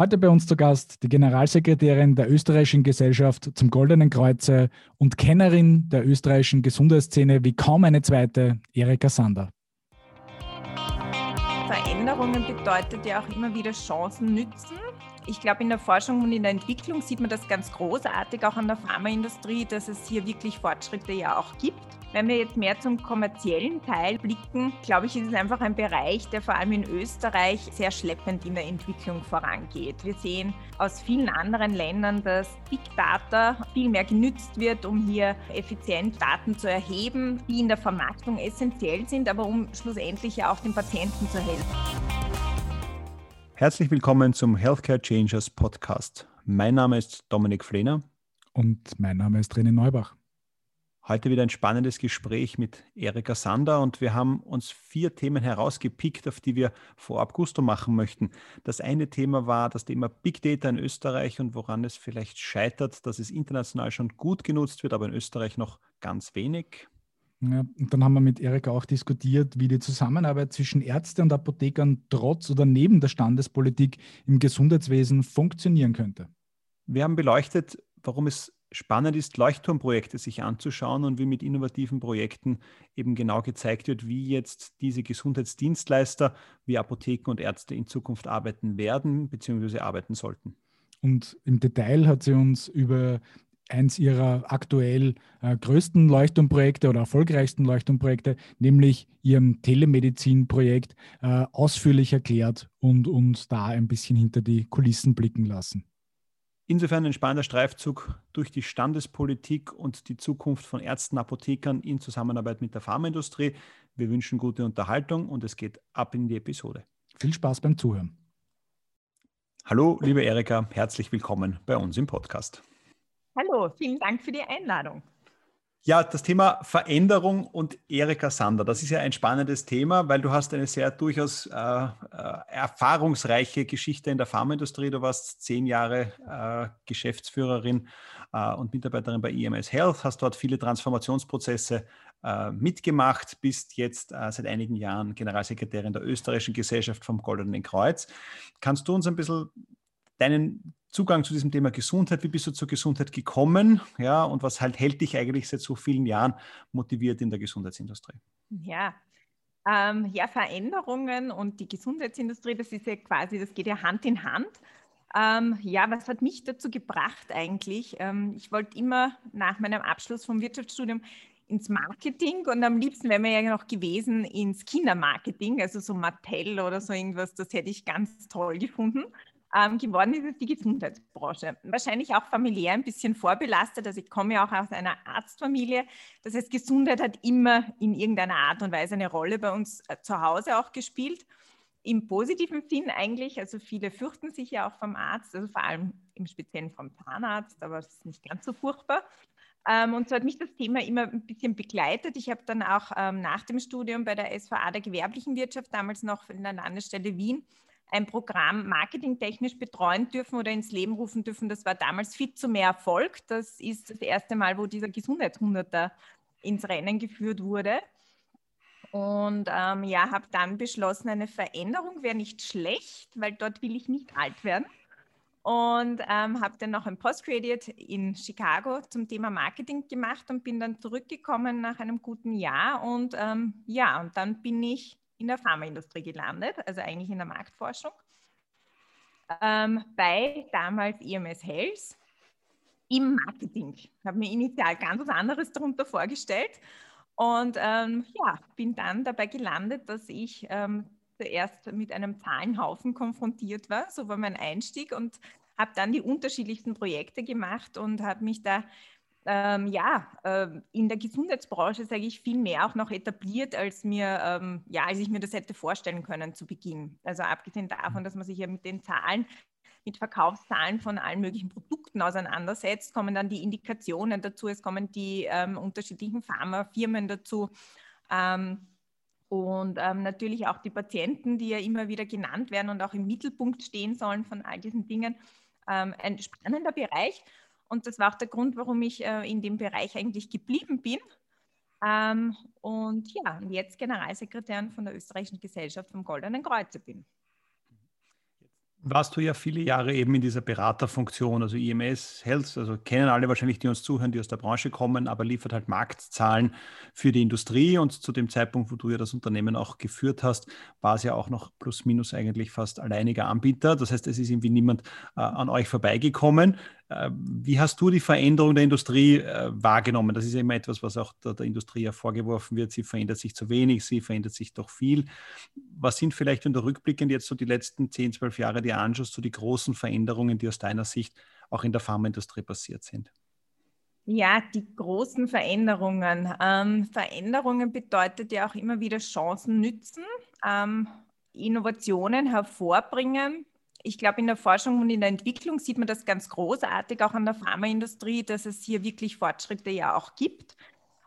Heute bei uns zu Gast die Generalsekretärin der Österreichischen Gesellschaft zum Goldenen Kreuze und Kennerin der österreichischen Gesundheitsszene wie kaum eine zweite, Erika Sander. Veränderungen bedeutet ja auch immer wieder Chancen nützen. Ich glaube, in der Forschung und in der Entwicklung sieht man das ganz großartig, auch an der Pharmaindustrie, dass es hier wirklich Fortschritte ja auch gibt. Wenn wir jetzt mehr zum kommerziellen Teil blicken, glaube ich, ist es einfach ein Bereich, der vor allem in Österreich sehr schleppend in der Entwicklung vorangeht. Wir sehen aus vielen anderen Ländern, dass Big Data viel mehr genützt wird, um hier effizient Daten zu erheben, die in der Vermarktung essentiell sind, aber um schlussendlich ja auch den Patienten zu helfen. Herzlich willkommen zum Healthcare Changers Podcast. Mein Name ist Dominik Flehner. Und mein Name ist René Neubach. Heute wieder ein spannendes Gespräch mit Erika Sander und wir haben uns vier Themen herausgepickt, auf die wir vorab Gusto machen möchten. Das eine Thema war das Thema Big Data in Österreich und woran es vielleicht scheitert, dass es international schon gut genutzt wird, aber in Österreich noch ganz wenig. Ja, und dann haben wir mit Erika auch diskutiert, wie die Zusammenarbeit zwischen Ärzte und Apothekern trotz oder neben der Standespolitik im Gesundheitswesen funktionieren könnte. Wir haben beleuchtet, warum es spannend ist, Leuchtturmprojekte sich anzuschauen und wie mit innovativen Projekten eben genau gezeigt wird, wie jetzt diese Gesundheitsdienstleister wie Apotheken und Ärzte in Zukunft arbeiten werden bzw. arbeiten sollten. Und im Detail hat sie uns über eins ihrer aktuell äh, größten Leuchtturmprojekte oder erfolgreichsten Leuchtturmprojekte, nämlich ihrem Telemedizin-Projekt, äh, ausführlich erklärt und uns da ein bisschen hinter die Kulissen blicken lassen. Insofern ein spannender Streifzug durch die Standespolitik und die Zukunft von Ärzten, Apothekern in Zusammenarbeit mit der Pharmaindustrie. Wir wünschen gute Unterhaltung und es geht ab in die Episode. Viel Spaß beim Zuhören. Hallo, liebe Erika, herzlich willkommen bei uns im Podcast. Hallo, vielen Dank für die Einladung. Ja, das Thema Veränderung und Erika Sander, das ist ja ein spannendes Thema, weil du hast eine sehr durchaus äh, äh, erfahrungsreiche Geschichte in der Pharmaindustrie. Du warst zehn Jahre äh, Geschäftsführerin äh, und Mitarbeiterin bei EMS Health, hast dort viele Transformationsprozesse äh, mitgemacht, bist jetzt äh, seit einigen Jahren Generalsekretärin der österreichischen Gesellschaft vom Goldenen Kreuz. Kannst du uns ein bisschen deinen Zugang zu diesem Thema Gesundheit. Wie bist du zur Gesundheit gekommen? Ja, und was halt hält dich eigentlich seit so vielen Jahren motiviert in der Gesundheitsindustrie? Ja, ähm, ja, Veränderungen und die Gesundheitsindustrie, das ist ja quasi, das geht ja Hand in Hand. Ähm, ja, was hat mich dazu gebracht eigentlich? Ähm, ich wollte immer nach meinem Abschluss vom Wirtschaftsstudium ins Marketing und am liebsten wäre mir ja noch gewesen ins Kindermarketing, also so Mattel oder so irgendwas, das hätte ich ganz toll gefunden. Ähm, geworden ist es die Gesundheitsbranche. Wahrscheinlich auch familiär ein bisschen vorbelastet. Also ich komme ja auch aus einer Arztfamilie. Das heißt, Gesundheit hat immer in irgendeiner Art und Weise eine Rolle bei uns äh, zu Hause auch gespielt. Im positiven Sinn eigentlich, also viele fürchten sich ja auch vom Arzt, also vor allem im Speziellen vom Zahnarzt, aber es ist nicht ganz so furchtbar. Ähm, und so hat mich das Thema immer ein bisschen begleitet. Ich habe dann auch ähm, nach dem Studium bei der SVA der gewerblichen Wirtschaft, damals noch in der Landesstelle Wien, ein Programm marketingtechnisch betreuen dürfen oder ins Leben rufen dürfen. Das war damals Fit zu mehr Erfolg. Das ist das erste Mal, wo dieser Gesundheitshunderter ins Rennen geführt wurde. Und ähm, ja, habe dann beschlossen, eine Veränderung wäre nicht schlecht, weil dort will ich nicht alt werden. Und ähm, habe dann noch ein Postgraduate in Chicago zum Thema Marketing gemacht und bin dann zurückgekommen nach einem guten Jahr. Und ähm, ja, und dann bin ich in der Pharmaindustrie gelandet, also eigentlich in der Marktforschung, ähm, bei damals EMS Health im Marketing. Ich habe mir initial ganz was anderes darunter vorgestellt und ähm, ja, bin dann dabei gelandet, dass ich ähm, zuerst mit einem Zahlenhaufen konfrontiert war. So war mein Einstieg und habe dann die unterschiedlichsten Projekte gemacht und habe mich da ähm, ja, äh, in der Gesundheitsbranche, sage ich, viel mehr auch noch etabliert, als mir, ähm, ja, als ich mir das hätte vorstellen können zu Beginn. Also abgesehen davon, dass man sich ja mit den Zahlen, mit Verkaufszahlen von allen möglichen Produkten auseinandersetzt, kommen dann die Indikationen dazu, es kommen die ähm, unterschiedlichen Pharmafirmen dazu. Ähm, und ähm, natürlich auch die Patienten, die ja immer wieder genannt werden und auch im Mittelpunkt stehen sollen von all diesen Dingen. Ähm, ein spannender Bereich. Und das war auch der Grund, warum ich äh, in dem Bereich eigentlich geblieben bin. Ähm, und ja, jetzt Generalsekretärin von der Österreichischen Gesellschaft vom Goldenen Kreuze bin. warst du ja viele Jahre eben in dieser Beraterfunktion, also IMS Health, also kennen alle wahrscheinlich, die uns zuhören, die aus der Branche kommen, aber liefert halt Marktzahlen für die Industrie und zu dem Zeitpunkt, wo du ja das Unternehmen auch geführt hast, war es ja auch noch plus minus eigentlich fast alleiniger Anbieter. Das heißt, es ist irgendwie niemand äh, an euch vorbeigekommen. Äh, wie hast du die Veränderung der Industrie äh, wahrgenommen? Das ist immer etwas, was auch der, der, Industrie ja vorgeworfen wird. Sie verändert sich zu wenig, sie verändert sich doch viel. Was sind vielleicht, wenn du rückblickend jetzt so die letzten 10, 12 Jahre dir anschaust, so die großen Veränderungen, die aus deiner Sicht auch in der Pharmaindustrie passiert sind? Ja, die großen Veränderungen. Ähm, Veränderungen bedeutet ja auch immer wieder Chancen nützen, ähm, Innovationen hervorbringen, ich glaube, in der Forschung und in der Entwicklung sieht man das ganz großartig, auch an der Pharmaindustrie, dass es hier wirklich Fortschritte ja auch gibt.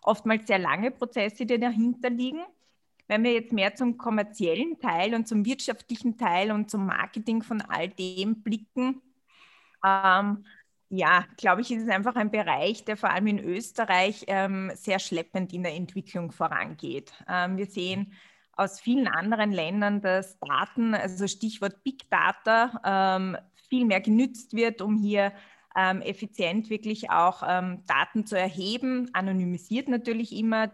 Oftmals sehr lange Prozesse, die dahinter liegen. Wenn wir jetzt mehr zum kommerziellen Teil und zum wirtschaftlichen Teil und zum Marketing von all dem blicken, ähm, ja, glaube ich, ist es einfach ein Bereich, der vor allem in Österreich ähm, sehr schleppend in der Entwicklung vorangeht. Ähm, wir sehen, aus vielen anderen Ländern, dass Daten, also Stichwort Big Data, ähm, viel mehr genützt wird, um hier ähm, effizient wirklich auch ähm, Daten zu erheben, anonymisiert natürlich immer,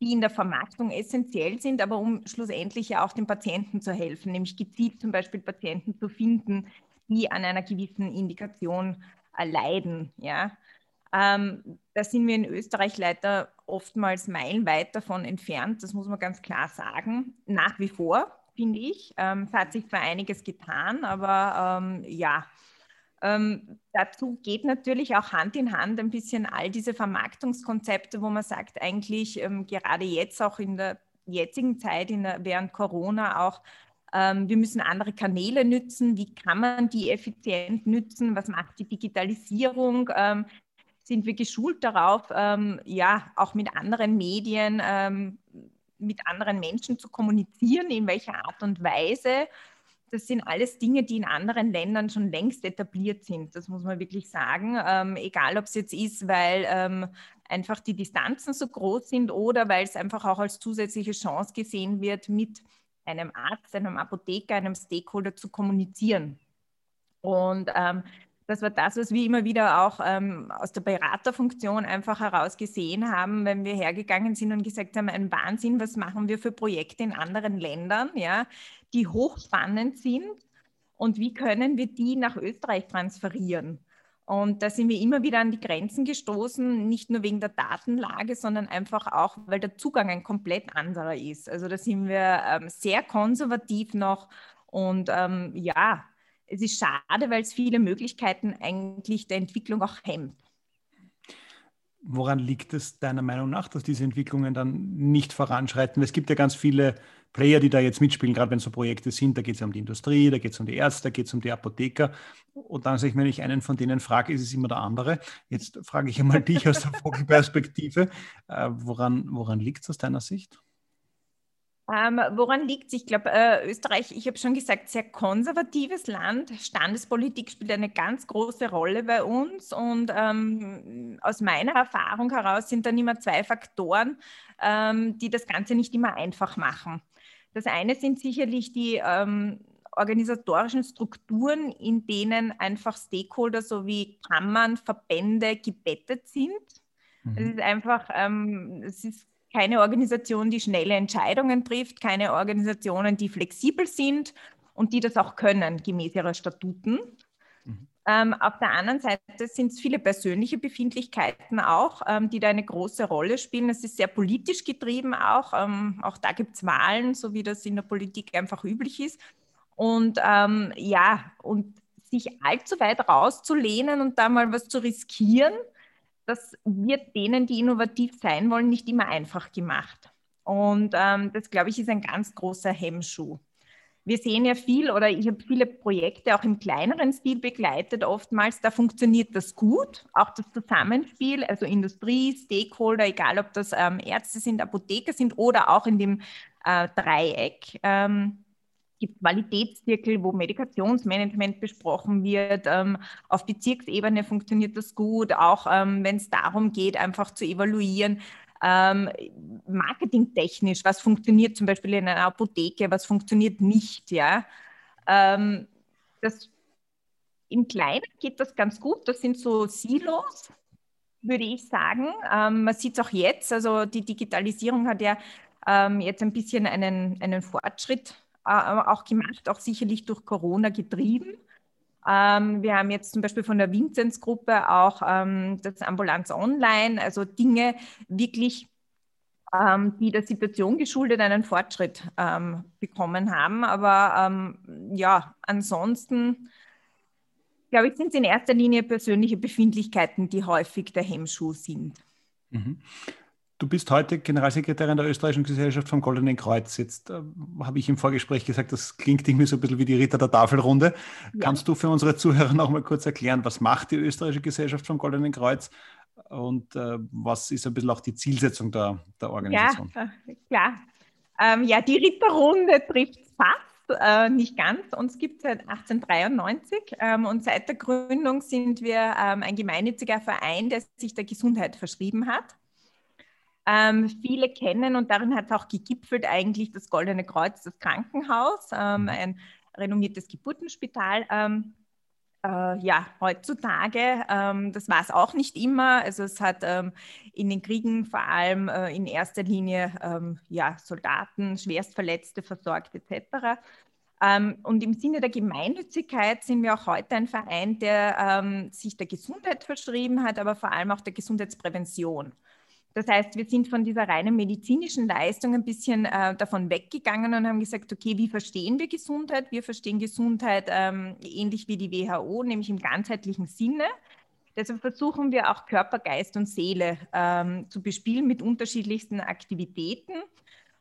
die in der Vermarktung essentiell sind, aber um schlussendlich ja auch den Patienten zu helfen, nämlich gezielt zum Beispiel Patienten zu finden, die an einer gewissen Indikation äh, leiden. Ja. Ähm, da sind wir in Österreich leider oftmals meilenweit davon entfernt, das muss man ganz klar sagen. Nach wie vor, finde ich. Ähm, es hat sich zwar einiges getan, aber ähm, ja, ähm, dazu geht natürlich auch Hand in Hand ein bisschen all diese Vermarktungskonzepte, wo man sagt, eigentlich ähm, gerade jetzt auch in der jetzigen Zeit, der, während Corona auch, ähm, wir müssen andere Kanäle nützen. Wie kann man die effizient nützen? Was macht die Digitalisierung? Sind wir geschult darauf, ähm, ja, auch mit anderen Medien, ähm, mit anderen Menschen zu kommunizieren, in welcher Art und Weise. Das sind alles Dinge, die in anderen Ländern schon längst etabliert sind. Das muss man wirklich sagen. Ähm, egal, ob es jetzt ist, weil ähm, einfach die Distanzen so groß sind oder weil es einfach auch als zusätzliche Chance gesehen wird, mit einem Arzt, einem Apotheker, einem Stakeholder zu kommunizieren. Und ähm, das war das, was wir immer wieder auch ähm, aus der Beraterfunktion einfach heraus gesehen haben, wenn wir hergegangen sind und gesagt haben, ein Wahnsinn, was machen wir für Projekte in anderen Ländern, ja, die hochspannend sind und wie können wir die nach Österreich transferieren? Und da sind wir immer wieder an die Grenzen gestoßen, nicht nur wegen der Datenlage, sondern einfach auch, weil der Zugang ein komplett anderer ist. Also da sind wir ähm, sehr konservativ noch und ähm, ja, es ist schade, weil es viele Möglichkeiten eigentlich der Entwicklung auch hemmt. Woran liegt es deiner Meinung nach, dass diese Entwicklungen dann nicht voranschreiten? Es gibt ja ganz viele Player, die da jetzt mitspielen, gerade wenn so Projekte sind. Da geht es um die Industrie, da geht es um die Ärzte, da geht es um die Apotheker. Und dann sage ich, wenn ich einen von denen frage, ist es immer der andere. Jetzt frage ich einmal dich aus der Vogelperspektive. Äh, woran, woran liegt es aus deiner Sicht? Ähm, woran liegt es? Ich glaube, äh, Österreich, ich habe schon gesagt, sehr konservatives Land. Standespolitik spielt eine ganz große Rolle bei uns. Und ähm, aus meiner Erfahrung heraus sind dann immer zwei Faktoren, ähm, die das Ganze nicht immer einfach machen. Das eine sind sicherlich die ähm, organisatorischen Strukturen, in denen einfach Stakeholder sowie Kammern, Verbände gebettet sind. Mhm. Es ist einfach, ähm, es ist keine Organisation, die schnelle Entscheidungen trifft, keine Organisationen, die flexibel sind und die das auch können, gemäß ihrer Statuten. Mhm. Ähm, auf der anderen Seite sind es viele persönliche Befindlichkeiten auch, ähm, die da eine große Rolle spielen. Es ist sehr politisch getrieben auch. Ähm, auch da gibt es Wahlen, so wie das in der Politik einfach üblich ist. Und ähm, ja, und sich allzu weit rauszulehnen und da mal was zu riskieren, das wird denen, die innovativ sein wollen, nicht immer einfach gemacht. Und ähm, das, glaube ich, ist ein ganz großer Hemmschuh. Wir sehen ja viel oder ich habe viele Projekte auch im kleineren Stil begleitet. Oftmals, da funktioniert das gut, auch das Zusammenspiel, also Industrie, Stakeholder, egal ob das ähm, Ärzte sind, Apotheker sind oder auch in dem äh, Dreieck. Ähm, gibt Qualitätszirkel, wo Medikationsmanagement besprochen wird. Ähm, auf Bezirksebene funktioniert das gut, auch ähm, wenn es darum geht, einfach zu evaluieren, ähm, marketingtechnisch, was funktioniert zum Beispiel in einer Apotheke, was funktioniert nicht. Ja? Ähm, das im Kleinen geht das ganz gut. Das sind so Silos, würde ich sagen. Ähm, man sieht es auch jetzt. Also die Digitalisierung hat ja ähm, jetzt ein bisschen einen, einen Fortschritt auch gemacht, auch sicherlich durch Corona getrieben. Ähm, wir haben jetzt zum Beispiel von der Vinzenz-Gruppe auch ähm, das Ambulanz Online, also Dinge wirklich, ähm, die der Situation geschuldet einen Fortschritt ähm, bekommen haben. Aber ähm, ja, ansonsten glaube ich, sind es in erster Linie persönliche Befindlichkeiten, die häufig der Hemmschuh sind. Mhm. Du bist heute Generalsekretärin der Österreichischen Gesellschaft vom Goldenen Kreuz. Jetzt äh, habe ich im Vorgespräch gesagt, das klingt irgendwie so ein bisschen wie die Ritter der Tafelrunde. Ja. Kannst du für unsere Zuhörer noch mal kurz erklären, was macht die Österreichische Gesellschaft vom Goldenen Kreuz und äh, was ist ein bisschen auch die Zielsetzung der, der Organisation? Ja, klar. Ähm, ja, die Ritterrunde trifft fast, äh, nicht ganz. Uns gibt es seit 1893 ähm, und seit der Gründung sind wir ähm, ein gemeinnütziger Verein, der sich der Gesundheit verschrieben hat. Ähm, viele kennen und darin hat es auch gegipfelt eigentlich das Goldene Kreuz, das Krankenhaus, ähm, mhm. ein renommiertes Geburtenspital. Ähm, äh, ja, heutzutage, ähm, das war es auch nicht immer. Also es hat ähm, in den Kriegen vor allem äh, in erster Linie ähm, ja, Soldaten, Schwerstverletzte versorgt etc. und im Sinne der Gemeinnützigkeit sind wir auch heute ein Verein, der sich der Gesundheit verschrieben hat, aber vor allem auch der Gesundheitsprävention. Das heißt, wir sind von dieser reinen medizinischen Leistung ein bisschen äh, davon weggegangen und haben gesagt, okay, wie verstehen wir Gesundheit? Wir verstehen Gesundheit ähm, ähnlich wie die WHO, nämlich im ganzheitlichen Sinne. Deshalb versuchen wir auch Körper, Geist und Seele ähm, zu bespielen mit unterschiedlichsten Aktivitäten.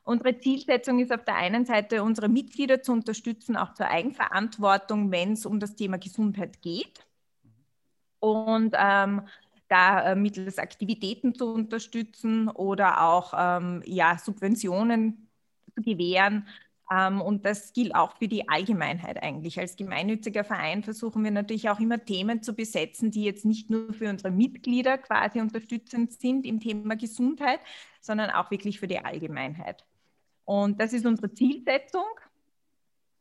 Unsere Zielsetzung ist auf der einen Seite, unsere Mitglieder zu unterstützen, auch zur Eigenverantwortung, wenn es um das Thema Gesundheit geht. Und ähm, da äh, mittels Aktivitäten zu unterstützen oder auch ähm, ja, Subventionen zu gewähren. Ähm, und das gilt auch für die Allgemeinheit eigentlich. Als gemeinnütziger Verein versuchen wir natürlich auch immer Themen zu besetzen, die jetzt nicht nur für unsere Mitglieder quasi unterstützend sind im Thema Gesundheit, sondern auch wirklich für die Allgemeinheit. Und das ist unsere Zielsetzung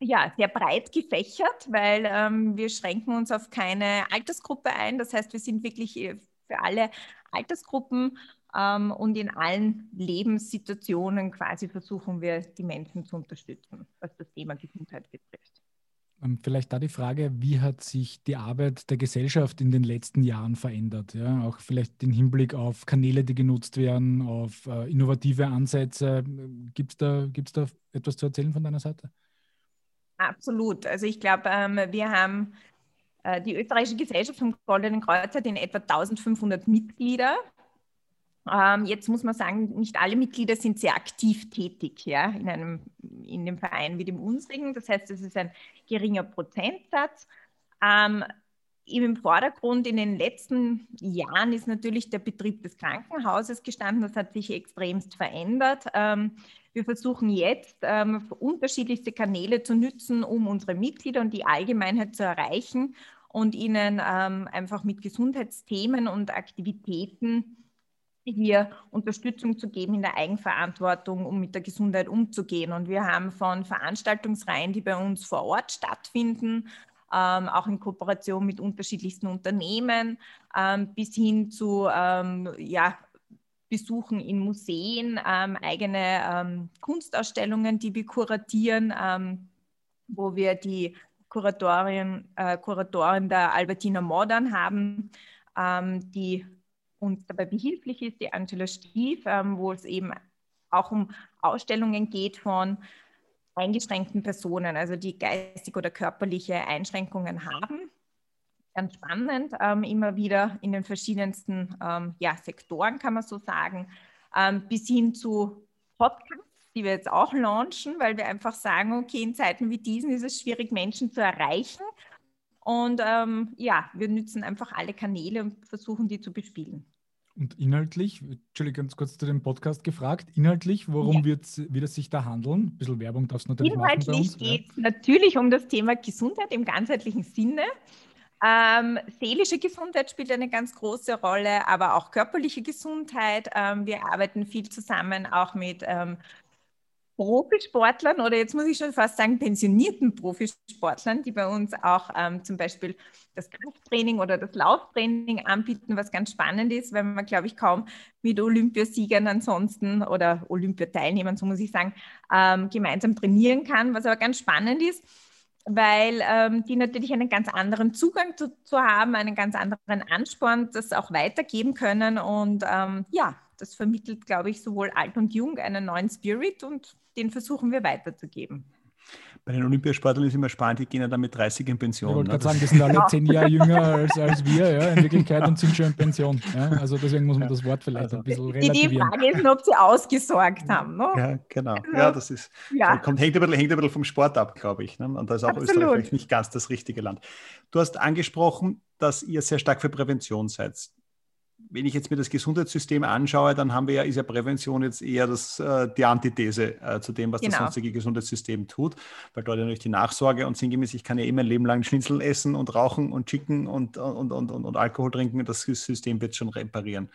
ja, sehr breit gefächert, weil ähm, wir schränken uns auf keine Altersgruppe ein. Das heißt, wir sind wirklich äh, für alle Altersgruppen ähm, und in allen Lebenssituationen quasi versuchen wir, die Menschen zu unterstützen, was das Thema Gesundheit betrifft. Ähm, vielleicht da die Frage, wie hat sich die Arbeit der Gesellschaft in den letzten Jahren verändert? Ja? Auch vielleicht im Hinblick auf Kanäle, die genutzt werden, auf äh, innovative Ansätze. Gibt es da, gibt's da etwas zu erzählen von deiner Seite? Absolut. Also ich glaube, ähm, wir haben die österreichische Gesellschaft vom Goldenen Kreuz hat in etwa 1500 Mitglieder. Ähm, jetzt muss man sagen, nicht alle Mitglieder sind sehr aktiv tätig ja, in einem in dem Verein wie dem unsrigen. Das heißt, es ist ein geringer Prozentsatz. Ähm, im Vordergrund in den letzten Jahren ist natürlich der Betrieb des Krankenhauses gestanden. Das hat sich extremst verändert. Ähm, wir versuchen jetzt ähm, unterschiedlichste Kanäle zu nutzen, um unsere Mitglieder und die Allgemeinheit zu erreichen und ihnen ähm, einfach mit Gesundheitsthemen und Aktivitäten hier Unterstützung zu geben in der Eigenverantwortung, um mit der Gesundheit umzugehen. Und wir haben von Veranstaltungsreihen, die bei uns vor Ort stattfinden, ähm, auch in Kooperation mit unterschiedlichsten Unternehmen, ähm, bis hin zu ähm, ja, Besuchen in Museen, ähm, eigene ähm, Kunstausstellungen, die wir kuratieren, wo wir die Kuratorin, äh, Kuratorin der Albertina Modern haben, die uns dabei behilflich ist, die Angela Stief, wo es eben auch um Ausstellungen geht von eingeschränkten Personen, also die geistig oder körperliche Einschränkungen haben ganz spannend, ähm, immer wieder in den verschiedensten ähm, ja, Sektoren, kann man so sagen, ähm, bis hin zu Podcasts, die wir jetzt auch launchen, weil wir einfach sagen, okay, in Zeiten wie diesen ist es schwierig, Menschen zu erreichen. Und ähm, ja, wir nützen einfach alle Kanäle und versuchen, die zu bespielen. Und inhaltlich, Entschuldigung, ganz kurz zu dem Podcast gefragt, inhaltlich, worum ja. wird, es sich da handeln? Ein bisschen Werbung darfst du natürlich inhaltlich machen Inhaltlich geht es ja. natürlich um das Thema Gesundheit im ganzheitlichen Sinne. Ähm, seelische Gesundheit spielt eine ganz große Rolle, aber auch körperliche Gesundheit. Ähm, wir arbeiten viel zusammen auch mit ähm, Profisportlern oder jetzt muss ich schon fast sagen pensionierten Profisportlern, die bei uns auch ähm, zum Beispiel das Krafttraining oder das Lauftraining anbieten, was ganz spannend ist, weil man, glaube ich, kaum mit Olympiasiegern ansonsten oder Olympiateilnehmern, so muss ich sagen, ähm, gemeinsam trainieren kann, was aber ganz spannend ist weil ähm, die natürlich einen ganz anderen Zugang zu, zu, haben, einen ganz anderen Ansporn, das auch weitergeben können. Und ähm, ja, das vermittelt, glaube ich, sowohl alt und jung einen neuen Spirit und den versuchen wir weiterzugeben. Bei den Olympiasportlern ist immer spannend, die gehen ja dann mit 30 in Pension. Ich wollte ne? gerade sagen, die sind alle zehn Jahre jünger als, als wir, ja, in Wirklichkeit und sind schon in Pension. Ja? Also deswegen muss man das Wort vielleicht also, ein bisschen relativieren. Die Frage ist, ob sie ausgesorgt haben. Ne? Ja, genau. Also, ja, das ist, ja. Kommt, hängt, ein bisschen, hängt ein bisschen vom Sport ab, glaube ich. Ne? Und da ist auch Absolut. Österreich vielleicht nicht ganz das richtige Land. Du hast angesprochen, dass ihr sehr stark für Prävention seid wenn ich jetzt mir das Gesundheitssystem anschaue, dann haben wir ja, ist ja Prävention jetzt eher das, äh, die Antithese äh, zu dem, was genau. das sonstige Gesundheitssystem tut, weil dort ja natürlich die Nachsorge und sinngemäß, ich kann ja immer ein Leben lang Schnitzel essen und rauchen und Chicken und, und, und, und, und Alkohol trinken, das System wird schon reparieren.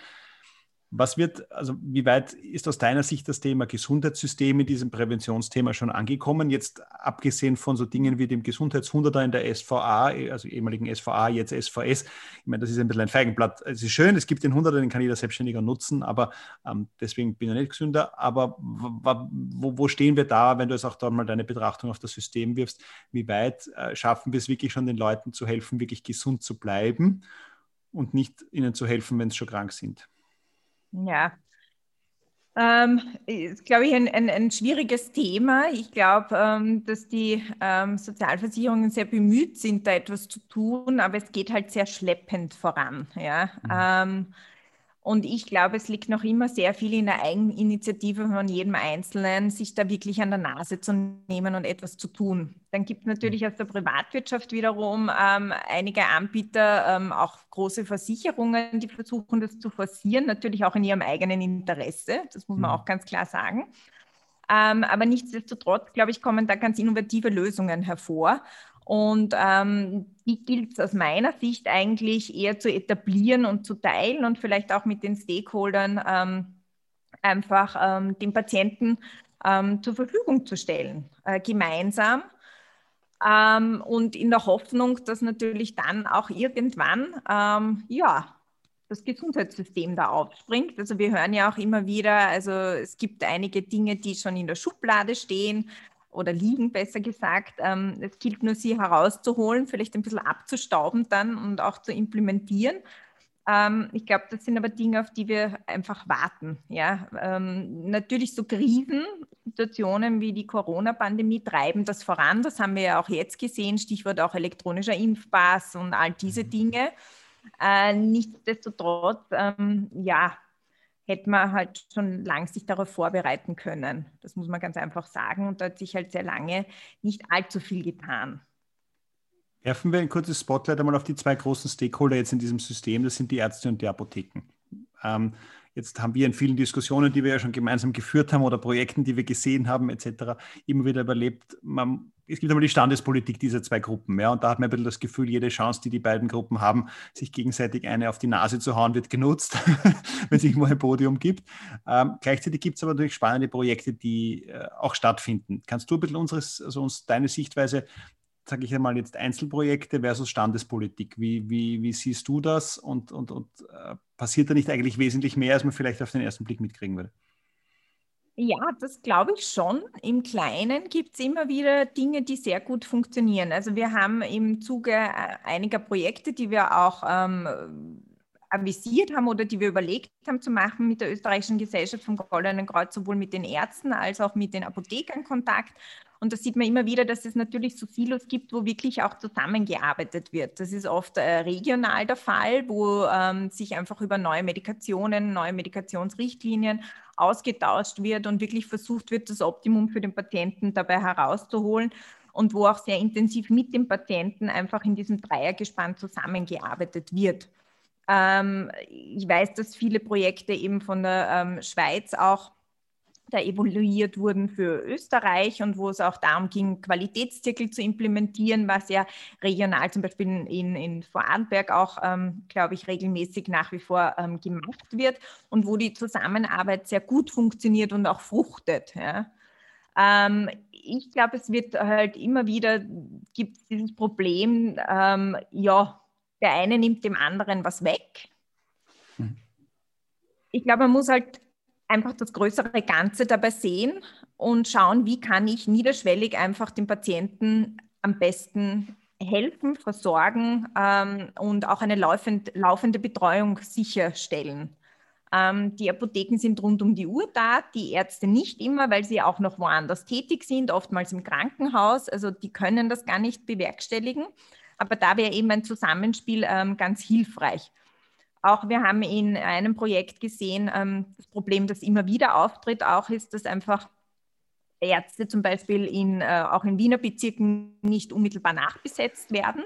Was wird, also wie weit ist aus deiner Sicht das Thema Gesundheitssystem in diesem Präventionsthema schon angekommen? Jetzt abgesehen von so Dingen wie dem Gesundheitshunderter in der SVA, also ehemaligen SVA, jetzt SVS. Ich meine, das ist ein bisschen ein Feigenblatt. Es ist schön, es gibt den Hunderter, den kann jeder Selbstständiger nutzen, aber ähm, deswegen bin ich nicht gesünder. Aber wo, wo, stehen wir da, wenn du jetzt auch da mal deine Betrachtung auf das System wirfst? Wie weit äh, schaffen wir es wirklich schon den Leuten zu helfen, wirklich gesund zu bleiben und nicht ihnen zu helfen, wenn sie schon krank sind? Ja, ähm, ist, glaube ich, ein, ein, ein, schwieriges Thema. Ich glaube, ähm, dass die ähm, Sozialversicherungen sehr bemüht sind, da etwas zu tun, aber es geht halt sehr schleppend voran. Ja? Mhm. Und ich glaube, es liegt noch immer sehr viel in der Eigeninitiative von jedem Einzelnen, sich da wirklich an der Nase zu nehmen und etwas zu tun. Dann gibt es natürlich aus der Privatwirtschaft wiederum ähm, einige Anbieter, ähm, auch große Versicherungen, die versuchen, das zu forcieren, natürlich auch in ihrem eigenen Interesse. Das muss man mhm. auch ganz klar sagen. Ähm, aber nichtsdestotrotz, glaube ich, kommen da ganz innovative Lösungen hervor. Und ähm, die gilt es aus meiner Sicht eigentlich eher zu etablieren und zu teilen und vielleicht auch mit den Stakeholdern ähm, einfach ähm, den Patienten ähm, zur Verfügung zu stellen, äh, gemeinsam. Ähm, und in der Hoffnung, dass natürlich dann auch irgendwann, ähm, ja, das Gesundheitssystem da aufspringt. Also wir hören ja auch immer wieder, also es gibt einige Dinge, die schon in der Schublade stehen, oder liegen, besser gesagt. Ähm, es gilt nur, sie herauszuholen, vielleicht ein bisschen abzustauben dann und auch zu implementieren. Ähm, ich glaube, das sind aber Dinge, auf die wir einfach warten. Ja? Ähm, natürlich so Krisensituationen wie die Corona-Pandemie treiben das voran. Das haben wir ja auch jetzt gesehen, Stichwort auch elektronischer Impfpass und all diese mhm. Dinge. Äh, nichtsdestotrotz, ähm, ja, hätte man halt schon lang sich darauf vorbereiten können. Das muss man ganz einfach sagen. Und da hat sich halt sehr lange nicht allzu viel getan. Werfen wir ein kurzes Spotlight einmal auf die zwei großen Stakeholder jetzt in diesem System. Das sind die Ärzte und die Apotheken. Ähm, Jetzt haben wir in vielen Diskussionen, die wir ja schon gemeinsam geführt haben oder Projekten, die wir gesehen haben, etc., immer wieder überlebt, man, es gibt einmal die Standespolitik dieser zwei Gruppen. Ja, und da hat man ein bisschen das Gefühl, jede Chance, die die beiden Gruppen haben, sich gegenseitig eine auf die Nase zu hauen, wird genutzt, wenn es irgendwo ein Podium gibt. Ähm, gleichzeitig gibt es aber natürlich spannende Projekte, die äh, auch stattfinden. Kannst du ein bisschen unseres, also uns deine Sichtweise sage ich einmal jetzt Einzelprojekte versus Standespolitik. Wie, wie, wie siehst du das und, und, und äh, passiert da nicht eigentlich wesentlich mehr, als man vielleicht auf den ersten Blick mitkriegen würde? Ja, das glaube ich schon. Im Kleinen gibt es immer wieder Dinge, die sehr gut funktionieren. Also wir haben im Zuge äh, einiger Projekte, die wir auch ähm, avisiert haben oder die wir überlegt haben zu machen mit der österreichischen Gesellschaft vom Goldenen Kreuz, sowohl mit den Ärzten als auch mit den Apothekern Kontakt. Und da sieht man immer wieder, dass es natürlich so Silos gibt, wo wirklich auch zusammengearbeitet wird. Das ist oft äh, regional der Fall, wo ähm, sich einfach über neue Medikationen, neue Medikationsrichtlinien ausgetauscht wird und wirklich versucht wird, das Optimum für den Patienten dabei herauszuholen und wo auch sehr intensiv mit dem Patienten einfach in diesem Dreiergespann zusammengearbeitet wird. Ähm, ich weiß, dass viele Projekte eben von der ähm, Schweiz auch da evaluiert wurden für Österreich und wo es auch darum ging, Qualitätszirkel zu implementieren, was ja regional zum Beispiel in, in Vorarlberg auch, ähm, glaube ich, regelmäßig nach wie vor ähm, gemacht wird und wo die Zusammenarbeit sehr gut funktioniert und auch fruchtet. Ja. Ähm, ich glaube, es wird halt immer wieder, gibt es dieses Problem, ähm, ja, der eine nimmt dem anderen was weg. Hm. Ich glaube, man muss halt einfach das größere Ganze dabei sehen und schauen, wie kann ich niederschwellig einfach dem Patienten am besten helfen, versorgen ähm, und auch eine laufend, laufende Betreuung sicherstellen. Ähm, die Apotheken sind rund um die Uhr da, die Ärzte nicht immer, weil sie auch noch woanders tätig sind, oftmals im Krankenhaus. Also die können das gar nicht bewerkstelligen. Aber da wäre eben ein Zusammenspiel ähm, ganz hilfreich. Auch wir haben in einem Projekt gesehen, ähm, das Problem, das immer wieder auftritt, auch ist, dass einfach Ärzte zum Beispiel in, äh, auch in Wiener Bezirken nicht unmittelbar nachbesetzt werden.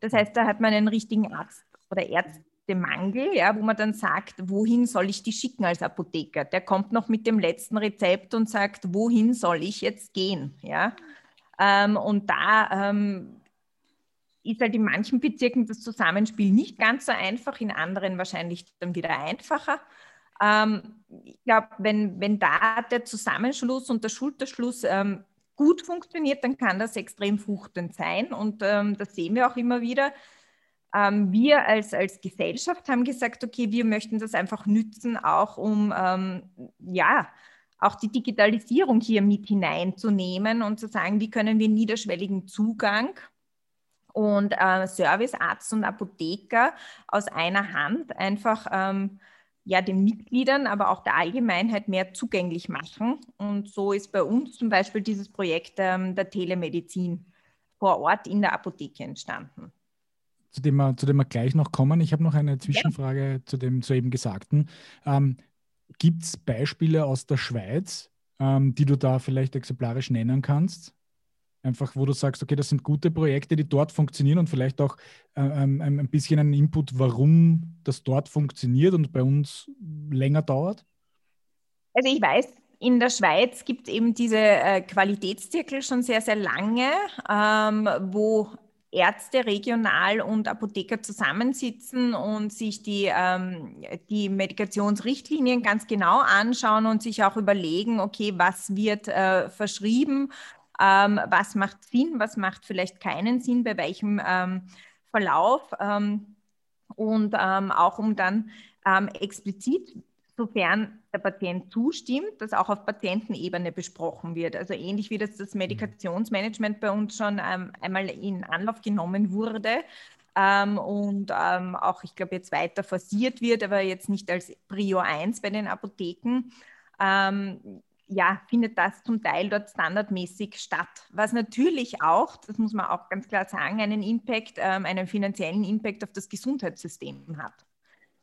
Das heißt, da hat man einen richtigen Arzt oder Ärztemangel, ja, wo man dann sagt, wohin soll ich die schicken als Apotheker? Der kommt noch mit dem letzten Rezept und sagt, wohin soll ich jetzt gehen? Ja? Ähm, und da ähm, ist halt in manchen Bezirken das Zusammenspiel nicht ganz so einfach, in anderen wahrscheinlich dann wieder einfacher. Ähm, ich glaube, wenn, wenn da der Zusammenschluss und der Schulterschluss ähm, gut funktioniert, dann kann das extrem fruchtend sein. Und ähm, das sehen wir auch immer wieder. Ähm, wir als, als Gesellschaft haben gesagt, okay, wir möchten das einfach nützen, auch um ähm, ja, auch die Digitalisierung hier mit hineinzunehmen und zu sagen, wie können wir niederschwelligen Zugang und äh, Servicearzt und Apotheker aus einer Hand einfach ähm, ja, den Mitgliedern, aber auch der Allgemeinheit mehr zugänglich machen. Und so ist bei uns zum Beispiel dieses Projekt ähm, der Telemedizin vor Ort in der Apotheke entstanden. Zu dem, wir, zu dem wir gleich noch kommen. Ich habe noch eine Zwischenfrage ja. zu dem soeben Gesagten. Ähm, Gibt es Beispiele aus der Schweiz, ähm, die du da vielleicht exemplarisch nennen kannst? Einfach, wo du sagst, okay, das sind gute Projekte, die dort funktionieren und vielleicht auch äh, ähm, ein bisschen einen Input, warum das dort funktioniert und bei uns länger dauert? Also ich weiß, in der Schweiz gibt es eben diese äh, Qualitätszirkel schon sehr, sehr lange, ähm, wo Ärzte regional und Apotheker zusammensitzen und sich die, ähm, die Medikationsrichtlinien ganz genau anschauen und sich auch überlegen, okay, was wird äh, verschrieben ähm, was macht Sinn, was macht vielleicht keinen Sinn, bei welchem ähm, Verlauf ähm, und ähm, auch um dann ähm, explizit, sofern der Patient zustimmt, dass auch auf Patientenebene besprochen wird. Also ähnlich wie das, das Medikationsmanagement bei uns schon ähm, einmal in Anlauf genommen wurde, ähm, und ähm, auch, ich glaube, jetzt weiter forciert wird, aber jetzt nicht als Prio 1 bei den Apotheken. Ja, findet das zum Teil dort standardmäßig statt. Was natürlich auch, das muss man auch ganz klar sagen, einen Impact, ähm, einen finanziellen Impact auf das Gesundheitssystem hat.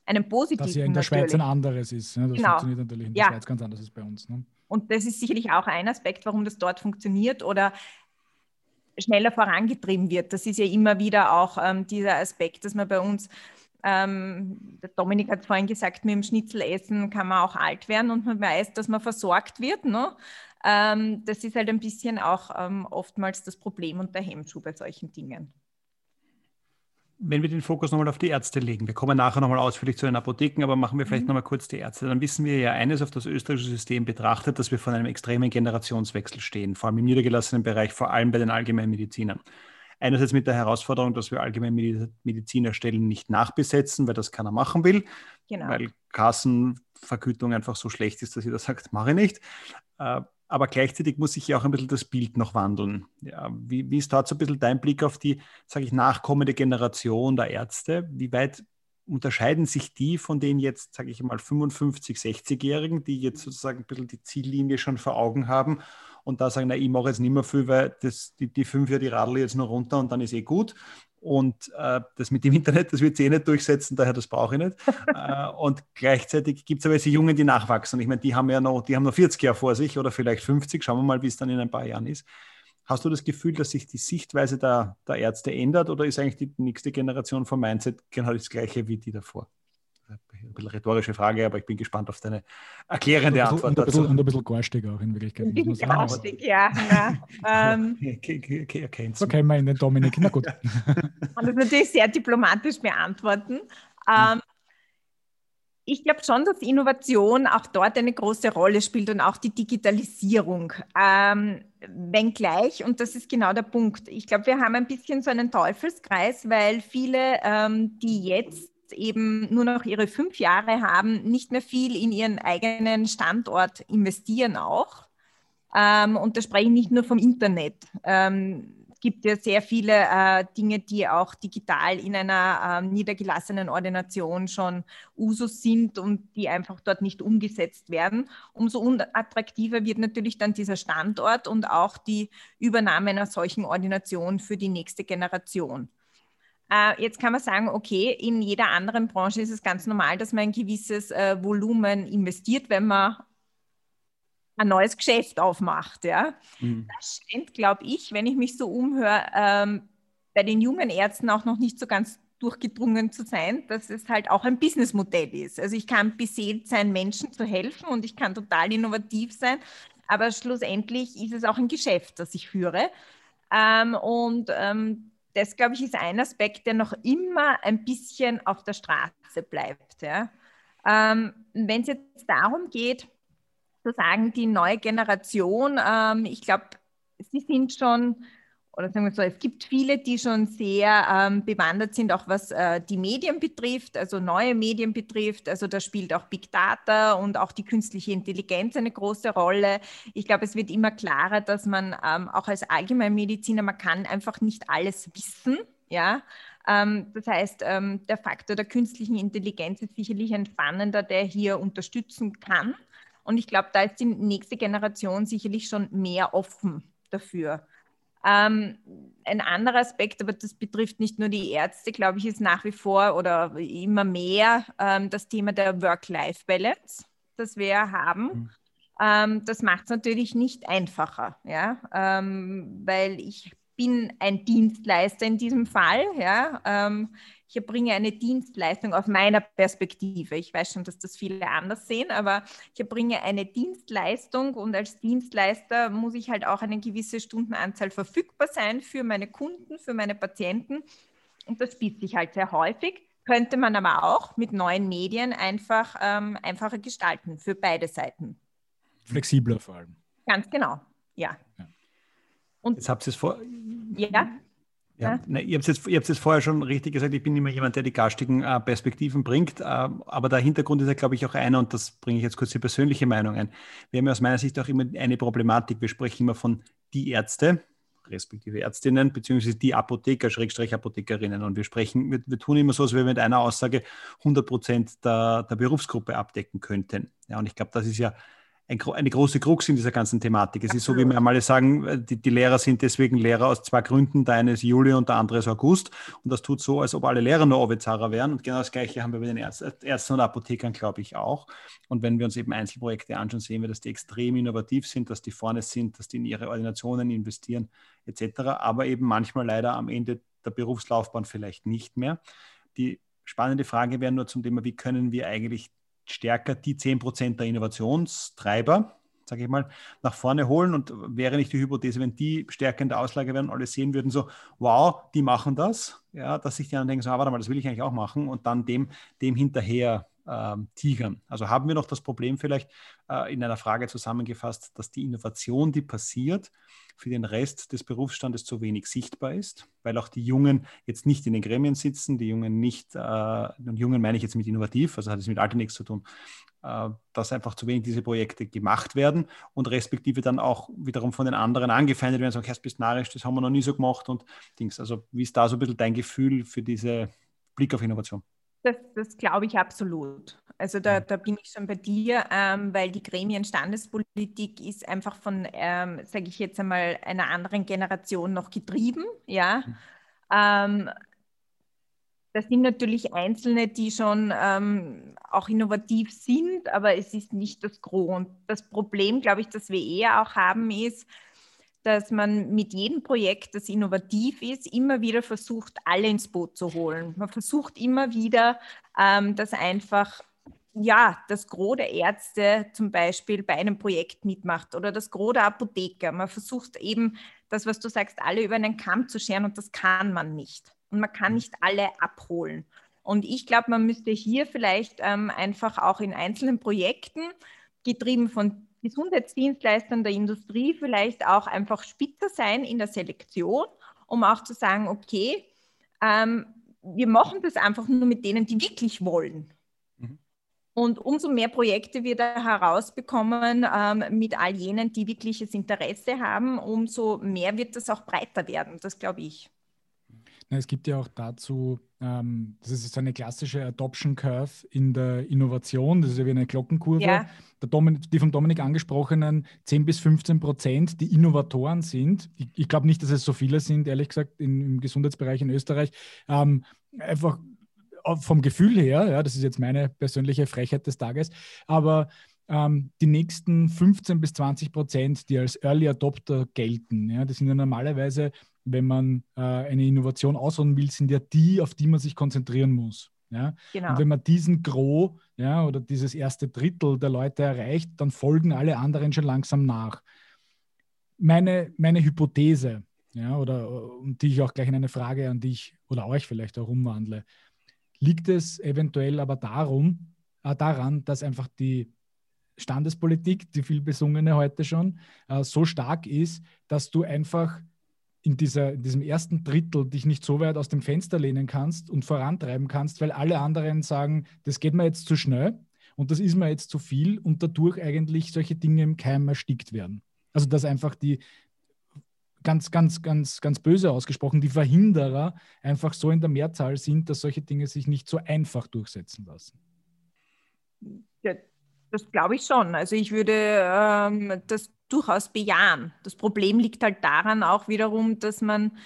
Einen positiven. Was ja in der natürlich. Schweiz ein anderes ist. Ne? Das genau. funktioniert natürlich in der ja. Schweiz ganz anders als bei uns. Ne? Und das ist sicherlich auch ein Aspekt, warum das dort funktioniert oder schneller vorangetrieben wird. Das ist ja immer wieder auch ähm, dieser Aspekt, dass man bei uns ähm, Dominik hat vorhin gesagt, mit dem Schnitzelessen kann man auch alt werden und man weiß, dass man versorgt wird. Ne? Ähm, das ist halt ein bisschen auch ähm, oftmals das Problem und der Hemmschuh bei solchen Dingen. Wenn wir den Fokus nochmal auf die Ärzte legen, wir kommen nachher nochmal ausführlich zu den Apotheken, aber machen wir vielleicht mhm. nochmal kurz die Ärzte, dann wissen wir ja eines auf das österreichische System betrachtet, dass wir vor einem extremen Generationswechsel stehen, vor allem im niedergelassenen Bereich, vor allem bei den Allgemeinmedizinern. Einerseits mit der Herausforderung, dass wir allgemein Medizinerstellen nicht nachbesetzen, weil das keiner machen will, genau. weil Kassenvergütung einfach so schlecht ist, dass jeder sagt, mache ich nicht. Äh, aber gleichzeitig muss sich ja auch ein bisschen das Bild noch wandeln. Ja, wie, wie ist dort so ein bisschen dein Blick auf die, sage ich, nachkommende Generation der Ärzte? Wie weit unterscheiden sich die von den jetzt, sage ich mal, 55, 60-Jährigen, die jetzt sozusagen ein bisschen die Ziellinie schon vor Augen haben und da sagen, na, ich mache jetzt nicht mehr viel, weil das, die, die fünf Jahre, die radel jetzt nur runter und dann ist eh gut. Und äh, das mit dem Internet, das wird sich eh nicht durchsetzen, daher das brauche ich nicht. äh, und gleichzeitig gibt es aber diese Jungen, die nachwachsen. Ich meine, die haben ja noch, die haben noch 40 Jahre vor sich oder vielleicht 50. Schauen wir mal, wie es dann in ein paar Jahren ist. Hast du das Gefühl, dass sich die Sichtweise der, der Ärzte ändert oder ist eigentlich die nächste Generation vom Mindset genau das gleiche wie die davor? Ein bisschen rhetorische Frage, aber ich bin gespannt auf deine erklärende und Antwort und ein bisschen, Und ein bisschen garstig auch in Wirklichkeit. Garstig, ja. ja. ähm, okay, so kennen wir in den Dominik. Na gut. kann das natürlich sehr diplomatisch beantworten. Ähm, Ich glaube schon, dass Innovation auch dort eine große Rolle spielt und auch die Digitalisierung. Ähm, wenngleich, und das ist genau der Punkt, ich glaube, wir haben ein bisschen so einen Teufelskreis, weil viele, ähm, die jetzt eben nur noch ihre fünf Jahre haben, nicht mehr viel in ihren eigenen Standort investieren auch. Ähm, und da spreche ich nicht nur vom Internet. Ähm, gibt ja sehr viele äh, Dinge, die auch digital in einer äh, niedergelassenen Ordination schon Usus sind und die einfach dort nicht umgesetzt werden. Umso unattraktiver wird natürlich dann dieser Standort und auch die Übernahme einer solchen Ordination für die nächste Generation. Äh, jetzt kann man sagen, okay, in jeder anderen Branche ist es ganz normal, dass man ein gewisses äh, Volumen investiert, wenn man ein neues Geschäft aufmacht. Ja. Mhm. Das scheint, glaube ich, wenn ich mich so umhöre, ähm, bei den jungen Ärzten auch noch nicht so ganz durchgedrungen zu sein, dass es halt auch ein Businessmodell ist. Also ich kann beseelt sein, Menschen zu helfen und ich kann total innovativ sein, aber schlussendlich ist es auch ein Geschäft, das ich führe. Ähm, und ähm, das, glaube ich, ist ein Aspekt, der noch immer ein bisschen auf der Straße bleibt. Ja. Ähm, Wenn es jetzt darum geht, sozusagen die neue Generation. Ähm, ich glaube, sie sind schon, oder sagen wir so, es gibt viele, die schon sehr ähm, bewandert sind, auch was äh, die Medien betrifft, also neue Medien betrifft. Also da spielt auch Big Data und auch die künstliche Intelligenz eine große Rolle. Ich glaube, es wird immer klarer, dass man ähm, auch als Allgemeinmediziner, man kann einfach nicht alles wissen. Ja, ähm, das heißt, ähm, der Faktor der künstlichen Intelligenz ist sicherlich ein spannender, der hier unterstützen kann. Und ich glaube, da ist die nächste Generation sicherlich schon mehr offen dafür. Ähm, ein anderer Aspekt, aber das betrifft nicht nur die Ärzte, glaube ich, ist nach wie vor oder immer mehr ähm, das Thema der Work-Life-Balance, das wir haben. Mhm. Ähm, das macht es natürlich nicht einfacher, ja? Ähm, weil ich bin ein Dienstleister in diesem Fall. Ja? Ähm, ich erbringe eine Dienstleistung aus meiner Perspektive. Ich weiß schon, dass das viele anders sehen, aber ich erbringe eine Dienstleistung und als Dienstleister muss ich halt auch eine gewisse Stundenanzahl verfügbar sein für meine Kunden, für meine Patienten. Und das spießt sich halt sehr häufig. Könnte man aber auch mit neuen Medien einfach ähm, einfacher gestalten für beide Seiten. Flexibler vor allem. Ganz genau, ja. ja. Und jetzt habt ihr es vor. Ja. Ja, ne, ihr habt es jetzt, jetzt vorher schon richtig gesagt, ich bin immer jemand, der die garstigen äh, Perspektiven bringt, äh, aber der Hintergrund ist ja, glaube ich, auch einer, und das bringe ich jetzt kurz die persönliche Meinung ein. Wir haben ja aus meiner Sicht auch immer eine Problematik. Wir sprechen immer von die Ärzte, respektive Ärztinnen, beziehungsweise die Apotheker, Schrägstrich Apothekerinnen. Und wir sprechen, wir, wir, tun immer so, als wenn wir mit einer Aussage 100 Prozent der, der Berufsgruppe abdecken könnten. Ja, und ich glaube, das ist ja ein, eine große Krux in dieser ganzen Thematik. Es Absolut. ist so, wie wir einmal sagen, äh, die, die, Lehrer sind deswegen Lehrer aus zwei Gründen. Der eine ist Juli und der andere ist August. Und das tut so, als ob alle Lehrer nur Ovizarer wären. Und genau das Gleiche haben wir bei den Ärzten und Apothekern, glaube ich, auch. Und wenn wir uns eben Einzelprojekte anschauen, sehen wir, dass die extrem innovativ sind, dass die vorne sind, dass die in ihre Ordinationen investieren, etc. Aber eben manchmal leider am Ende der Berufslaufbahn vielleicht nicht mehr. Die spannende Frage wäre nur zum Thema, wie können wir eigentlich stärker die 10% der Innovationstreiber, sage ich mal, nach vorne holen. Und wäre nicht die Hypothese, wenn die stärker in der Auslage wären, alle sehen würden, so, wow, die machen das, ja, dass sich die anderen denken, so, ah, warte mal, das will ich eigentlich auch machen und dann dem, dem hinterher ähm, tigern. Also haben wir noch das Problem vielleicht äh, in einer Frage zusammengefasst, dass die Innovation, die passiert, für den Rest des Berufsstandes zu wenig sichtbar ist, weil auch die Jungen jetzt nicht in den Gremien sitzen, die Jungen nicht, äh, und Jungen meine ich jetzt mit innovativ, also hat es mit Alter nichts zu tun, äh, dass einfach zu wenig diese Projekte gemacht werden und respektive dann auch wiederum von den anderen angefeindet werden, sagen, so, bist narrisch, das haben wir noch nie so gemacht und Dings. Also wie ist da so ein bisschen dein Gefühl für diese Blick auf Innovation? Das, das glaube ich absolut. Also da, mhm. da bin ich schon bei dir, ähm, weil die Gremienstandespolitik ist einfach von, ähm, sage ich jetzt einmal, einer anderen Generation noch getrieben. Ja. Mhm. Ähm, das sind natürlich Einzelne, die schon ähm, auch innovativ sind, aber es ist nicht das Gros. Und das Problem, glaube ich, das wir eher auch haben, ist, dass man mit jedem Projekt, das innovativ ist, immer wieder versucht, alle ins Boot zu holen. Man versucht immer wieder, ähm, dass einfach ja, das Gros der Ärzte zum Beispiel bei einem Projekt mitmacht oder das Gros der Apotheker. Man versucht eben, das, was du sagst, alle über einen Kamm zu scheren und das kann man nicht. Und man kann mhm. nicht alle abholen. Und ich glaube, man müsste hier vielleicht ähm, einfach auch in einzelnen Projekten, getrieben von Gesundheitsdienstleistern der Industrie, vielleicht auch einfach spitzer sein in der Selektion, um auch zu sagen, okay, ähm, wir machen das einfach nur mit denen, die wirklich wollen. Mhm. Und umso mehr Projekte wir da herausbekommen ähm, mit all jenen, die wirkliches Interesse haben, umso mehr wird das auch breiter werden, das glaube ich. Es gibt ja auch dazu, ähm, das ist so eine klassische Adoption Curve in der Innovation, das ist ja wie eine Glockenkurve. Ja. die vom Dominik angesprochenen 10 bis 15 Prozent, die Innovatoren sind. Ich, ich glaube nicht, dass es so viele sind, ehrlich gesagt, in, im Gesundheitsbereich in Österreich. Ähm, einfach vom Gefühl her, ja, das ist jetzt meine persönliche Frechheit des Tages, aber ähm, die nächsten 15 bis 20 Prozent, die als Early Adopter gelten, ja, das sind ja normalerweise wenn man äh, eine Innovation ausrollen will, sind ja die, auf die man sich konzentrieren muss. Ja? Genau. Und wenn man diesen Gros ja, oder dieses erste Drittel der Leute erreicht, dann folgen alle anderen schon langsam nach. Meine, meine Hypothese, ja, oder und die ich auch gleich in eine Frage an dich oder euch vielleicht auch umwandle, liegt es eventuell aber darum, äh, daran, dass einfach die Standespolitik, die viel besungene heute schon, äh, so stark ist, dass du einfach in, dieser, in diesem ersten Drittel dich nicht so weit aus dem Fenster lehnen kannst und vorantreiben kannst, weil alle anderen sagen, das geht mir jetzt zu schnell und das ist mir jetzt zu viel und dadurch eigentlich solche Dinge im Keim erstickt werden. Also dass einfach die ganz, ganz, ganz, ganz böse ausgesprochen, die Verhinderer einfach so in der Mehrzahl sind, dass solche Dinge sich nicht so einfach durchsetzen lassen. Ja, das glaube ich schon. Also ich würde ähm, das durchaus bejahen. Das Problem liegt halt daran auch wiederum, dass man,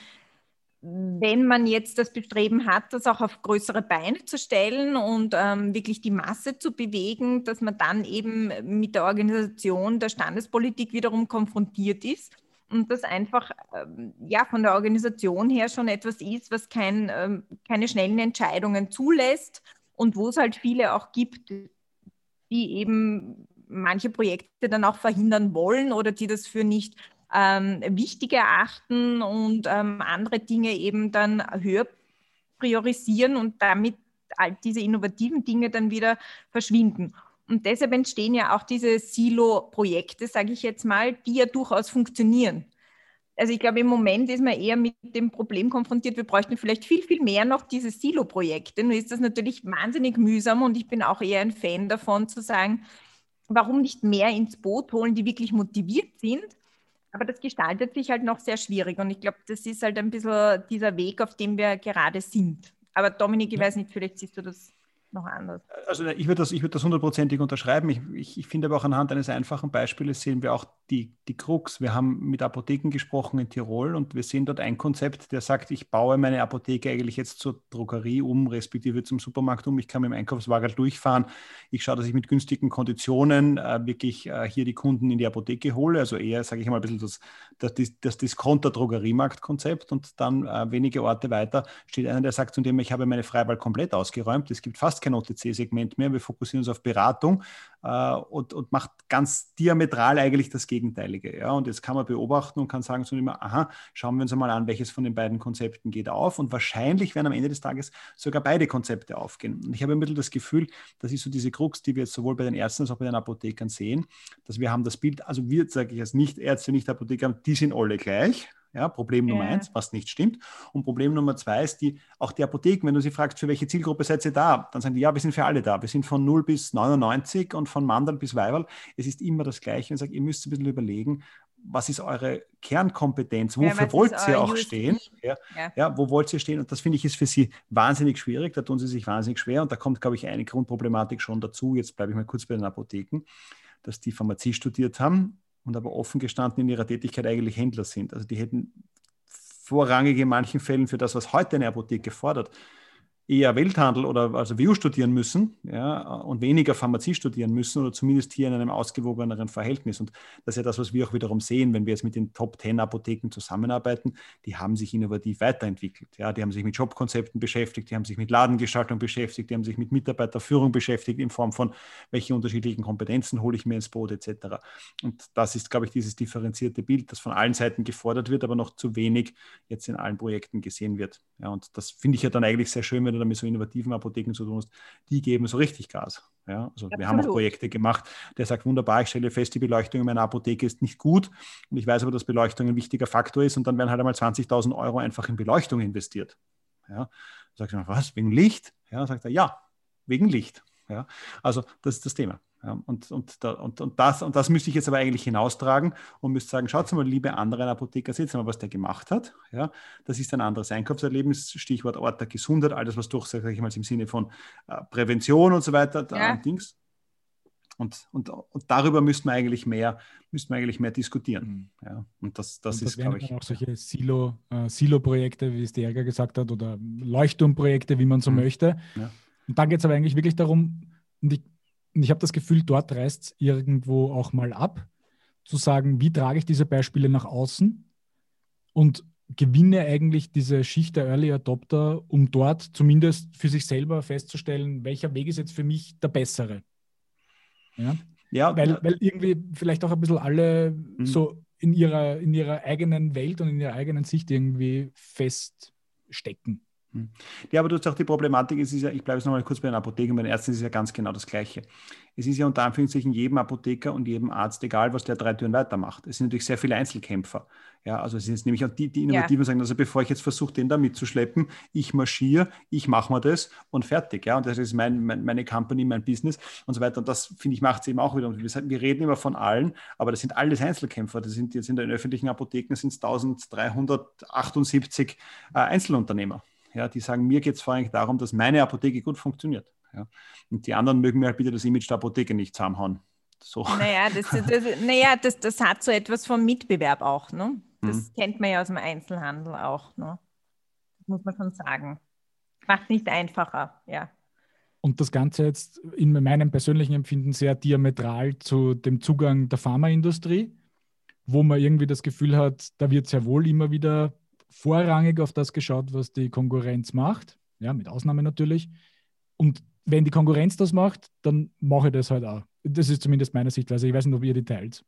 wenn man jetzt das Bestreben hat, das auch auf größere Beine zu stellen und ähm, wirklich die Masse zu bewegen, dass man dann eben mit der Organisation der Standespolitik wiederum konfrontiert ist und das einfach ähm, ja von der Organisation her schon etwas ist, was kein, ähm, keine schnellen Entscheidungen zulässt und wo es halt viele auch gibt, die eben manche Projekte dann auch verhindern wollen oder die das für nicht ähm, wichtig erachten und ähm, andere Dinge eben dann höher priorisieren und damit all diese innovativen Dinge dann wieder verschwinden. Und deshalb entstehen ja auch diese Silo-Projekte, sage ich jetzt mal, die ja durchaus funktionieren. Also ich glaube, im Moment ist man eher mit dem Problem konfrontiert, wir bräuchten vielleicht viel, viel mehr noch diese Silo-Projekte. Nur ist das natürlich wahnsinnig mühsam und ich bin auch eher ein Fan davon zu sagen, warum nicht mehr ins Boot holen, die wirklich motiviert sind. Aber das gestaltet sich halt noch sehr schwierig. Und ich glaube, das ist halt ein bisschen dieser Weg, auf dem wir gerade sind. Aber Dominik, ich weiß nicht, vielleicht siehst du das noch anders. Also ich würde das, ich das hundertprozentig unterschreiben. Ich, ich, ich, finde aber auch anhand eines einfachen Beispiels sehen wir auch die, die Krux. Wir haben mit Apotheken gesprochen in Tirol und wir sehen dort ein Konzept, der sagt, ich baue meine Apotheke eigentlich jetzt zur Drogerie um, respektive zum Supermarkt um. Ich kann mit dem Einkaufswagen durchfahren. Ich schaue, dass ich mit günstigen Konditionen äh, wirklich äh, hier die Kunden in die Apotheke hole. Also eher, sage ich mal, ein bisschen das, das, das Discounter-Drogeriemarkt-Konzept und dann äh, wenige Orte weiter steht einer, der sagt zu dem, ich habe meine Freiwahl komplett ausgeräumt. Es gibt fast kein OTC-Segment mehr. Wir fokussieren uns auf Beratung äh, und, und macht ganz diametral eigentlich das Gegenteilige. Ja? Und jetzt kann man beobachten und kann sagen so immer, aha, schauen wir uns einmal an, welches von den beiden Konzepten geht auf. Und wahrscheinlich werden am Ende des Tages sogar beide Konzepte aufgehen. Und ich habe ein bisschen das Gefühl, das ist so diese Krux, die wir jetzt sowohl bei den Ärzten als auch bei den Apothekern sehen, dass wir haben das Bild, also wir, sage ich als Nicht-Ärzte, Nicht-Apotheker, die sind alle gleich. Ja, Problem Nummer ja. eins, was nicht stimmt. Und Problem Nummer zwei ist die, auch die Apotheken, wenn du sie fragst, für welche Zielgruppe seid ihr da, dann sagen die, ja, wir sind für alle da. Wir sind von 0 bis 99 und von Mandal bis Weiberl. Es ist immer das Gleiche. Und ich sage, ihr müsst ein bisschen überlegen, was ist eure Kernkompetenz? Wofür ja, wollt ihr auch USP? stehen? Ja, ja. ja, wo wollt ihr stehen? Und das finde ich ist für sie wahnsinnig schwierig. Da tun sie sich wahnsinnig schwer. Und da kommt, glaube ich, eine Grundproblematik schon dazu. Jetzt bleibe ich mal kurz bei den Apotheken, dass die Pharmazie studiert haben und aber offen gestanden in ihrer Tätigkeit eigentlich Händler sind. Also die hätten vorrangig in manchen Fällen für das, was heute eine Apotheke fordert, eher Welthandel oder also WU studieren müssen ja, und weniger Pharmazie studieren müssen oder zumindest hier in einem ausgewogeneren Verhältnis. Und das ist ja das, was wir auch wiederum sehen, wenn wir jetzt mit den Top 10 Apotheken zusammenarbeiten, die haben sich innovativ weiterentwickelt. Ja, die haben sich mit Jobkonzepten beschäftigt, die haben sich mit Ladengestaltung beschäftigt, die haben sich mit Mitarbeiterführung beschäftigt in Form von, welche unterschiedlichen Kompetenzen hole ich mir ins Boot etc. Und das ist, glaube ich, dieses differenzierte Bild, das von allen Seiten gefordert wird, aber noch zu wenig jetzt in allen Projekten gesehen wird. Ja, und das finde ich ja dann eigentlich sehr schön, wenn du mit so innovativen Apotheken zu tun hast, die geben so richtig Gas. Ja, also Absolut. wir haben auch Projekte gemacht, der sagt, wunderbar, ich stelle fest, die Beleuchtung in meiner Apotheke ist nicht gut und ich weiß aber, dass Beleuchtung ein wichtiger Faktor ist und dann werden halt einmal 20.000 Euro einfach in Beleuchtung investiert. Ja, sagt er, was, wegen Licht? Ja, sagt er, ja, wegen Licht. Ja, also das ist das Thema. Ja, und, und, und, und, das, und das müsste ich jetzt aber eigentlich hinaustragen und müsste sagen, schaut mal, liebe anderen Apotheker, seht mal, was der gemacht hat. Ja, das ist ein anderes Einkaufserlebnis, Stichwort Ort der Gesundheit, alles, was durch, sage ich mal, im Sinne von äh, Prävention und so weiter, ja. Dings. Und, und, und darüber müssten wir eigentlich mehr, müssten wir eigentlich mehr diskutieren. Mhm. Ja, und das, das, und ist, glaube ich. Auch solche Silo, äh, Silo-Projekte, wie es der Ärger gesagt hat, oder Leuchtturmprojekte, wie man so mhm. möchte. Ja. Und dann geht es aber eigentlich wirklich darum, und ich und ich habe das Gefühl, dort reißt es irgendwo auch mal ab, zu sagen, wie trage ich diese Beispiele nach außen und gewinne eigentlich diese Schicht der Early Adopter, um dort zumindest für sich selber festzustellen, welcher Weg ist jetzt für mich der bessere. Ja, ja weil, weil irgendwie vielleicht auch ein bisschen alle mhm. so in ihrer, in ihrer eigenen Welt und in ihrer eigenen Sicht irgendwie feststecken. Hm. Ja, aber du hast auch die Problematik, es ist ja, ich bleibe jetzt nochmal kurz bei den Apotheken, bei den Ärzten ist es ja ganz genau das Gleiche. Es ist ja unter Anführungszeichen jedem Apotheker und jedem Arzt egal, was der drei Türen weitermacht. Es sind natürlich sehr viele Einzelkämpfer. Ja, also es sind jetzt nämlich auch die, die Innovativen ja. sagen, also bevor ich jetzt versuche, den da mitzuschleppen, ich marschiere, ich mache mir das und fertig. Ja, und das ist mein, mein, meine Company, mein Business und so weiter. Und das, finde ich, macht es eben auch wieder. Und wir reden immer von allen, aber das sind alles Einzelkämpfer. Das sind jetzt in den öffentlichen Apotheken sind es 1378 äh, Einzelunternehmer ja, die sagen, mir geht es vor allem darum, dass meine Apotheke gut funktioniert. Ja. Und die anderen mögen mir halt bitte das Image der Apotheke nicht zusammenhauen. So. Naja, das, das, naja das, das hat so etwas vom Mitbewerb auch. Ne? Das mhm. kennt man ja aus dem Einzelhandel auch. Ne? Das muss man schon sagen. Macht nicht einfacher, ja. Und das Ganze jetzt in meinem persönlichen Empfinden sehr diametral zu dem Zugang der Pharmaindustrie, wo man irgendwie das Gefühl hat, da wird sehr wohl immer wieder vorrangig auf das geschaut, was die Konkurrenz macht. Ja, mit Ausnahme natürlich. Und wenn die Konkurrenz das macht, dann mache ich das halt auch. Das ist zumindest meine Sichtweise. Ich weiß nicht, ob ihr die teilt.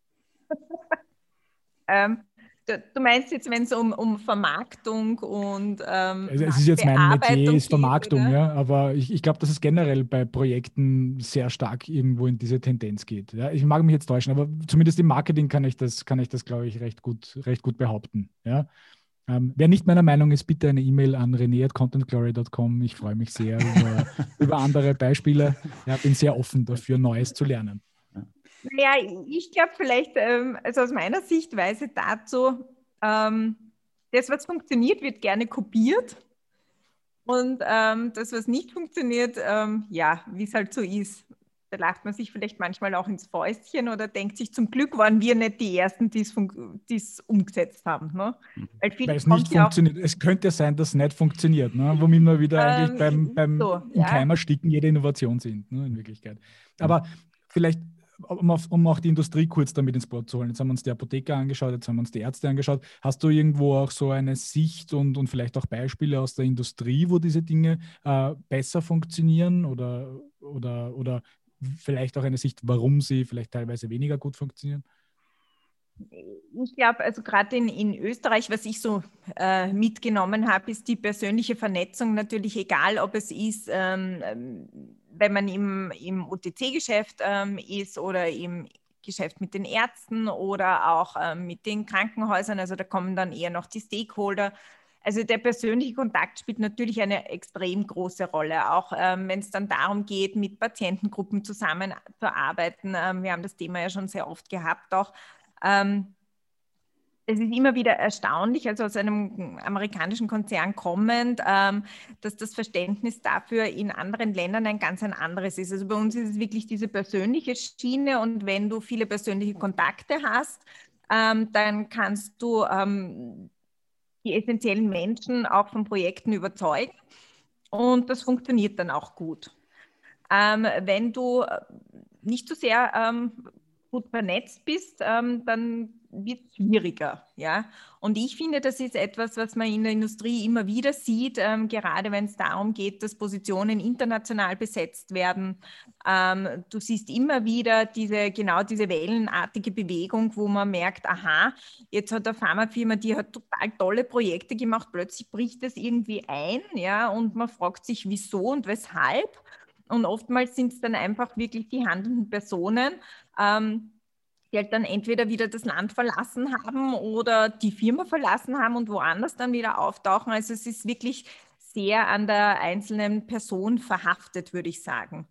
ähm, du, du, meinst jetzt, wenn es um, um Vermarktung und. Ähm, also es ist jetzt mein Metier, ist Vermarktung, geht, ja. Aber ich, ich glaube, dass es generell bei Projekten sehr stark irgendwo in diese Tendenz geht. Ja. Ich mag mich jetzt täuschen, aber zumindest im Marketing kann ich das, kann ich das, glaube ich, recht gut, recht gut behaupten. Ja. Ähm, wer nicht meiner Meinung ist, bitte eine E-Mail an rené.contentglory.com. Ich freue mich sehr über, über andere Beispiele. Ja, bin sehr offen dafür, Neues zu lernen. Naja, ich glaube vielleicht, ähm, also aus meiner Sichtweise dazu, ähm, das, was funktioniert, wird gerne kopiert. Und ähm, das, was nicht funktioniert, ähm, ja, wie es halt so ist da lacht man sich vielleicht manchmal auch ins Fäustchen oder denkt sich, zum Glück waren wir nicht die Ersten, die es umgesetzt haben. Ne? Mhm. Weil, Weil es nicht funktioniert. es könnte sein, dass es nicht funktioniert, ne? womit wir wieder ähm, eigentlich beim, beim so, im ja. Keimer sticken jede Innovation sind, ne? in Wirklichkeit. Aber vielleicht, um, auf, um, auch die Industrie kurz damit ins Boot zu holen. Jetzt haben wir uns die Apotheker angeschaut, jetzt haben wir uns die Ärzte angeschaut. Hast du irgendwo auch so eine Sicht und, und vielleicht auch Beispiele aus der Industrie, wo diese Dinge äh, besser funktionieren oder, oder, oder vielleicht auch eine Sicht, warum sie vielleicht teilweise weniger gut funktionieren? Ich glaube, also gerade in, in Österreich, was ich so äh, mitgenommen habe, ist die persönliche Vernetzung natürlich egal, ob es ist, ähm, wenn man im, im OTC-Geschäft ähm, ist oder im Geschäft mit den Ärzten oder auch ähm, mit den Krankenhäusern. Also da kommen dann eher noch die Stakeholder also der persönliche Kontakt spielt natürlich eine extrem große Rolle, auch ähm, wenn es dann darum geht, mit Patientengruppen zusammenzuarbeiten. Ähm, wir haben das Thema ja schon sehr oft gehabt auch. Ähm, es ist immer wieder erstaunlich, also aus einem amerikanischen Konzern kommend, ähm, dass das Verständnis dafür in anderen Ländern ein ganz ein anderes ist. Also bei uns ist es wirklich diese persönliche Schiene und wenn du viele persönliche Kontakte hast, ähm, dann kannst du ähm, die essentiellen Menschen auch von Projekten überzeugen. Und das funktioniert dann auch gut. Ähm, wenn du nicht so sehr ähm, gut vernetzt bist, ähm, dann wird schwieriger. Ja? Und ich finde, das ist etwas, was man in der Industrie immer wieder sieht, ähm, gerade wenn es darum geht, dass Positionen international besetzt werden. Ähm, du siehst immer wieder diese, genau diese wellenartige Bewegung, wo man merkt, aha, jetzt hat eine Pharmafirma, die hat total tolle Projekte gemacht, plötzlich bricht das irgendwie ein, ja, und man fragt sich, wieso und weshalb. Und oftmals sind es dann einfach wirklich die handelnden Personen, ähm, die halt dann entweder wieder das Land verlassen haben oder die Firma verlassen haben und woanders dann wieder auftauchen. Also es ist wirklich sehr an der einzelnen Person verhaftet, würde ich sagen.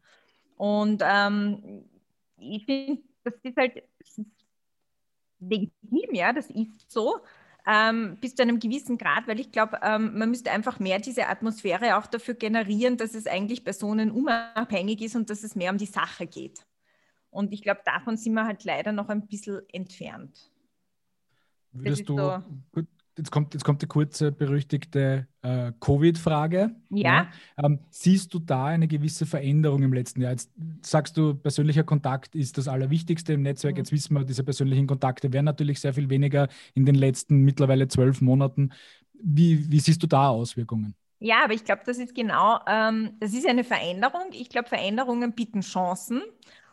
Und ähm, ich finde, das ist halt legitim, ja, das ist so. Ähm, bis zu einem gewissen Grad, weil ich glaube, ähm, man müsste einfach mehr diese Atmosphäre auch dafür generieren, dass es eigentlich personenunabhängig ist und dass es mehr um die Sache geht. Und ich glaube, davon sind wir halt leider noch ein bisschen entfernt. Würdest du, so, gut, jetzt kommt, jetzt kommt die kurze, berüchtigte äh, Covid-Frage. Ja. ja. Ähm, siehst du da eine gewisse Veränderung im letzten Jahr? Jetzt sagst du, persönlicher Kontakt ist das Allerwichtigste im Netzwerk. Mhm. Jetzt wissen wir, diese persönlichen Kontakte werden natürlich sehr viel weniger in den letzten mittlerweile zwölf Monaten. Wie, wie siehst du da Auswirkungen? Ja, aber ich glaube, das ist genau, ähm, das ist eine Veränderung. Ich glaube, Veränderungen bieten Chancen.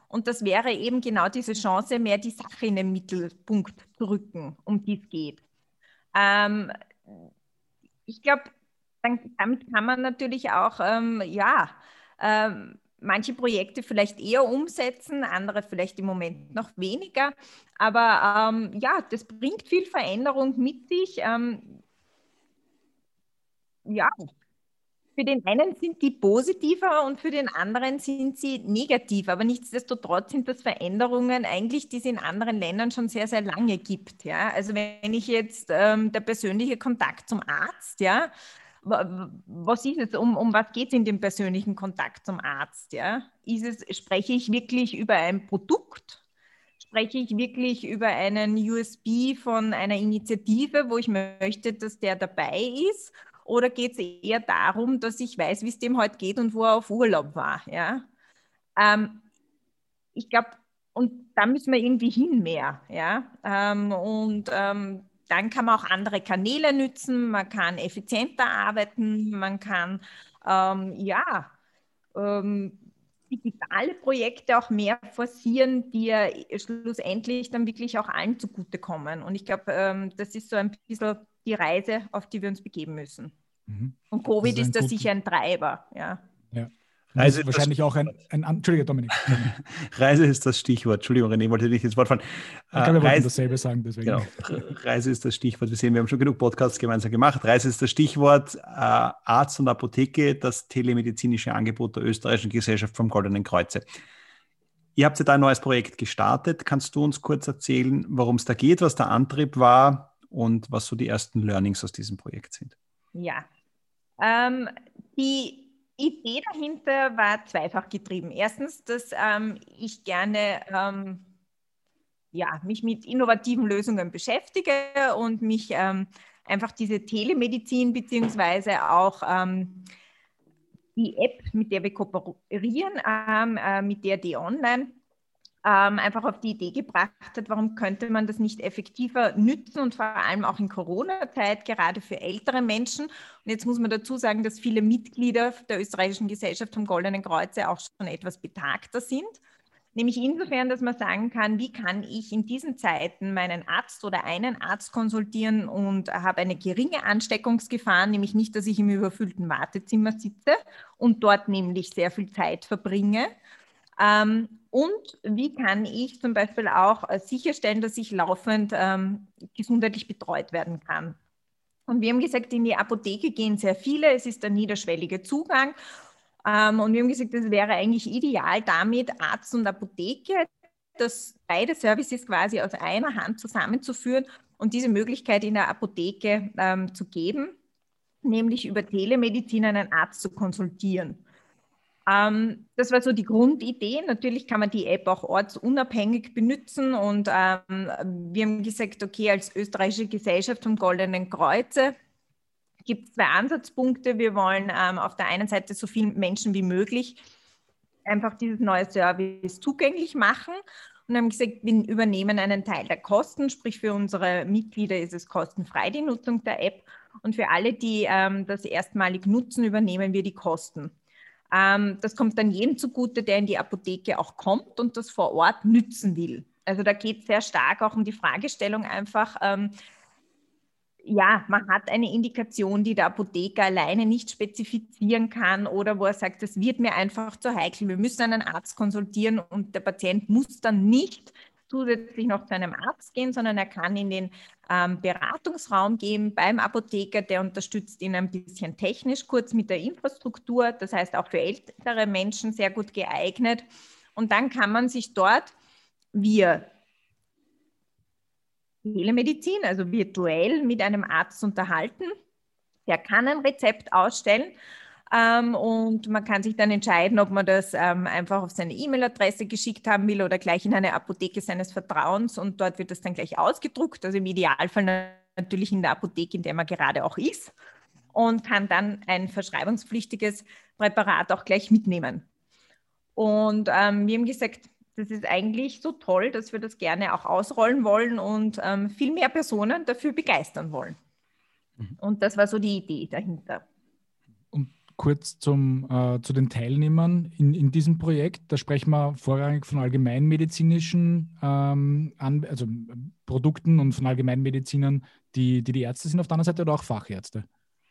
Und das wäre eben genau diese Chance, mehr die Sache in den Mittelpunkt zu rücken, um die es geht. Ähm, ich glaube, damit kann man natürlich auch, ähm, ja, ähm, manche Projekte vielleicht eher umsetzen, andere vielleicht im Moment noch weniger. Aber ähm, ja, das bringt viel Veränderung mit sich. Ähm, ja, für den einen sind die positiver und für den anderen sind sie negativ. Aber nichtsdestotrotz sind das Veränderungen eigentlich, die es in anderen Ländern schon sehr, sehr lange gibt. Ja? Also wenn ich jetzt ähm, der persönliche Kontakt zum Arzt, ja, was ist es, um, um was geht es in dem persönlichen Kontakt zum Arzt? Ja? Ist es, spreche ich wirklich über ein Produkt? Spreche ich wirklich über einen USB von einer Initiative, wo ich möchte, dass der dabei ist? Oder geht es eher darum, dass ich weiß, wie es dem heute geht und wo er auf Urlaub war? Ja? Ähm, ich glaube, und da müssen wir irgendwie hin mehr. Ja? Ähm, und ähm, dann kann man auch andere Kanäle nützen, man kann effizienter arbeiten, man kann ähm, ja ähm, digitale Projekte auch mehr forcieren, die ja schlussendlich dann wirklich auch allen zugutekommen. Und ich glaube, ähm, das ist so ein bisschen die Reise, auf die wir uns begeben müssen. Mhm. Und Covid ist, ist da sicher ein Treiber, ja. ja. Reise ist wahrscheinlich auch ein, ein, ein Entschuldige, Dominik. Reise ist das Stichwort. Entschuldigung, René, wollte nicht ins Wort fallen. Ich glaube, wir wollten dasselbe sagen, deswegen. Genau. Reise ist das Stichwort. Wir sehen, wir haben schon genug Podcasts gemeinsam gemacht. Reise ist das Stichwort. Äh, Arzt und Apotheke, das telemedizinische Angebot der österreichischen Gesellschaft vom Goldenen Kreuze. Ihr habt ja da ein neues Projekt gestartet. Kannst du uns kurz erzählen, worum es da geht, was der Antrieb war und was so die ersten Learnings aus diesem Projekt sind? Ja, ähm, die Idee dahinter war zweifach getrieben. Erstens, dass ähm, ich gerne ähm, ja, mich mit innovativen Lösungen beschäftige und mich ähm, einfach diese Telemedizin beziehungsweise auch ähm, die App, mit der wir kooperieren, ähm, äh, mit der D-Online, ähm, einfach auf die Idee gebracht hat, warum könnte man das nicht effektiver nützen und vor allem auch in Corona-Zeit, gerade für ältere Menschen. Und jetzt muss man dazu sagen, dass viele Mitglieder der österreichischen Gesellschaft vom Goldenen Kreuze auch schon etwas betagter sind. Nämlich insofern, dass man sagen kann, wie kann ich in diesen Zeiten meinen Arzt oder einen Arzt konsultieren und habe eine geringe Ansteckungsgefahr, nämlich nicht, dass ich im überfüllten Wartezimmer sitze und dort nämlich sehr viel Zeit verbringe, und wie kann ich zum Beispiel auch äh, sicherstellen, dass ich laufend ähm, gesundheitlich betreut werden kann? Und wir haben gesagt, in die Apotheke gehen sehr viele, es ist der niederschwellige Zugang. Ähm, und wir haben gesagt, es wäre eigentlich ideal damit, Arzt und Apotheke, das beide Services quasi aus einer Hand zusammenzuführen und diese Möglichkeit in der Apotheke ähm, zu geben, nämlich über Telemedizin einen Arzt zu konsultieren. Ähm, das war so die Grundidee. Natürlich kann man die App auch ortsunabhängig benutzen und ähm, wir haben gesagt, okay, als österreichische Gesellschaft vom Goldenen Kreuze gibt es zwei Ansatzpunkte. Wir wollen ähm, auf der einen Seite so vielen Menschen wie möglich einfach dieses neue Service zugänglich machen und haben gesagt, wir übernehmen einen Teil der Kosten, sprich für unsere Mitglieder ist es kostenfrei die Nutzung der App und für alle, die ähm, das erstmalig nutzen, übernehmen wir die Kosten. Ähm, das kommt dann jedem zugute, der in die Apotheke auch kommt und das vor Ort nützen will. Also da geht es sehr stark auch um die Fragestellung einfach, ähm, ja, man hat eine Indikation, die der Apotheker alleine nicht spezifizieren kann oder wo er sagt, das wird mir einfach zu heikel. Wir müssen einen Arzt konsultieren und der Patient muss dann nicht zusätzlich noch zu einem Arzt gehen, sondern er kann in den ähm, Beratungsraum gehen beim Apotheker, der unterstützt ihn ein bisschen technisch, kurz mit der Infrastruktur, das heißt auch für ältere Menschen sehr gut geeignet. Und dann kann man sich dort via Telemedizin, also virtuell mit einem Arzt unterhalten. Der kann ein Rezept ausstellen ähm, und man kann sich dann entscheiden, ob man das ähm, einfach auf seine E-Mail-Adresse geschickt haben will oder gleich in eine Apotheke seines Vertrauens und dort wird das dann gleich ausgedruckt, also im Idealfall natürlich in der Apotheke, in der man gerade auch ist und kann dann ein verschreibungspflichtiges Präparat auch gleich mitnehmen. Und ähm, wir haben gesagt, das ist eigentlich so toll, dass wir das gerne auch ausrollen wollen und ähm, viel mehr Personen dafür begeistern wollen. Mhm. Und das war so die Idee dahinter. Kurz zum, äh, zu den Teilnehmern in, in diesem Projekt. Da sprechen wir vorrangig von allgemeinmedizinischen ähm, an, also Produkten und von Allgemeinmedizinern, die, die die Ärzte sind auf der anderen Seite oder auch Fachärzte.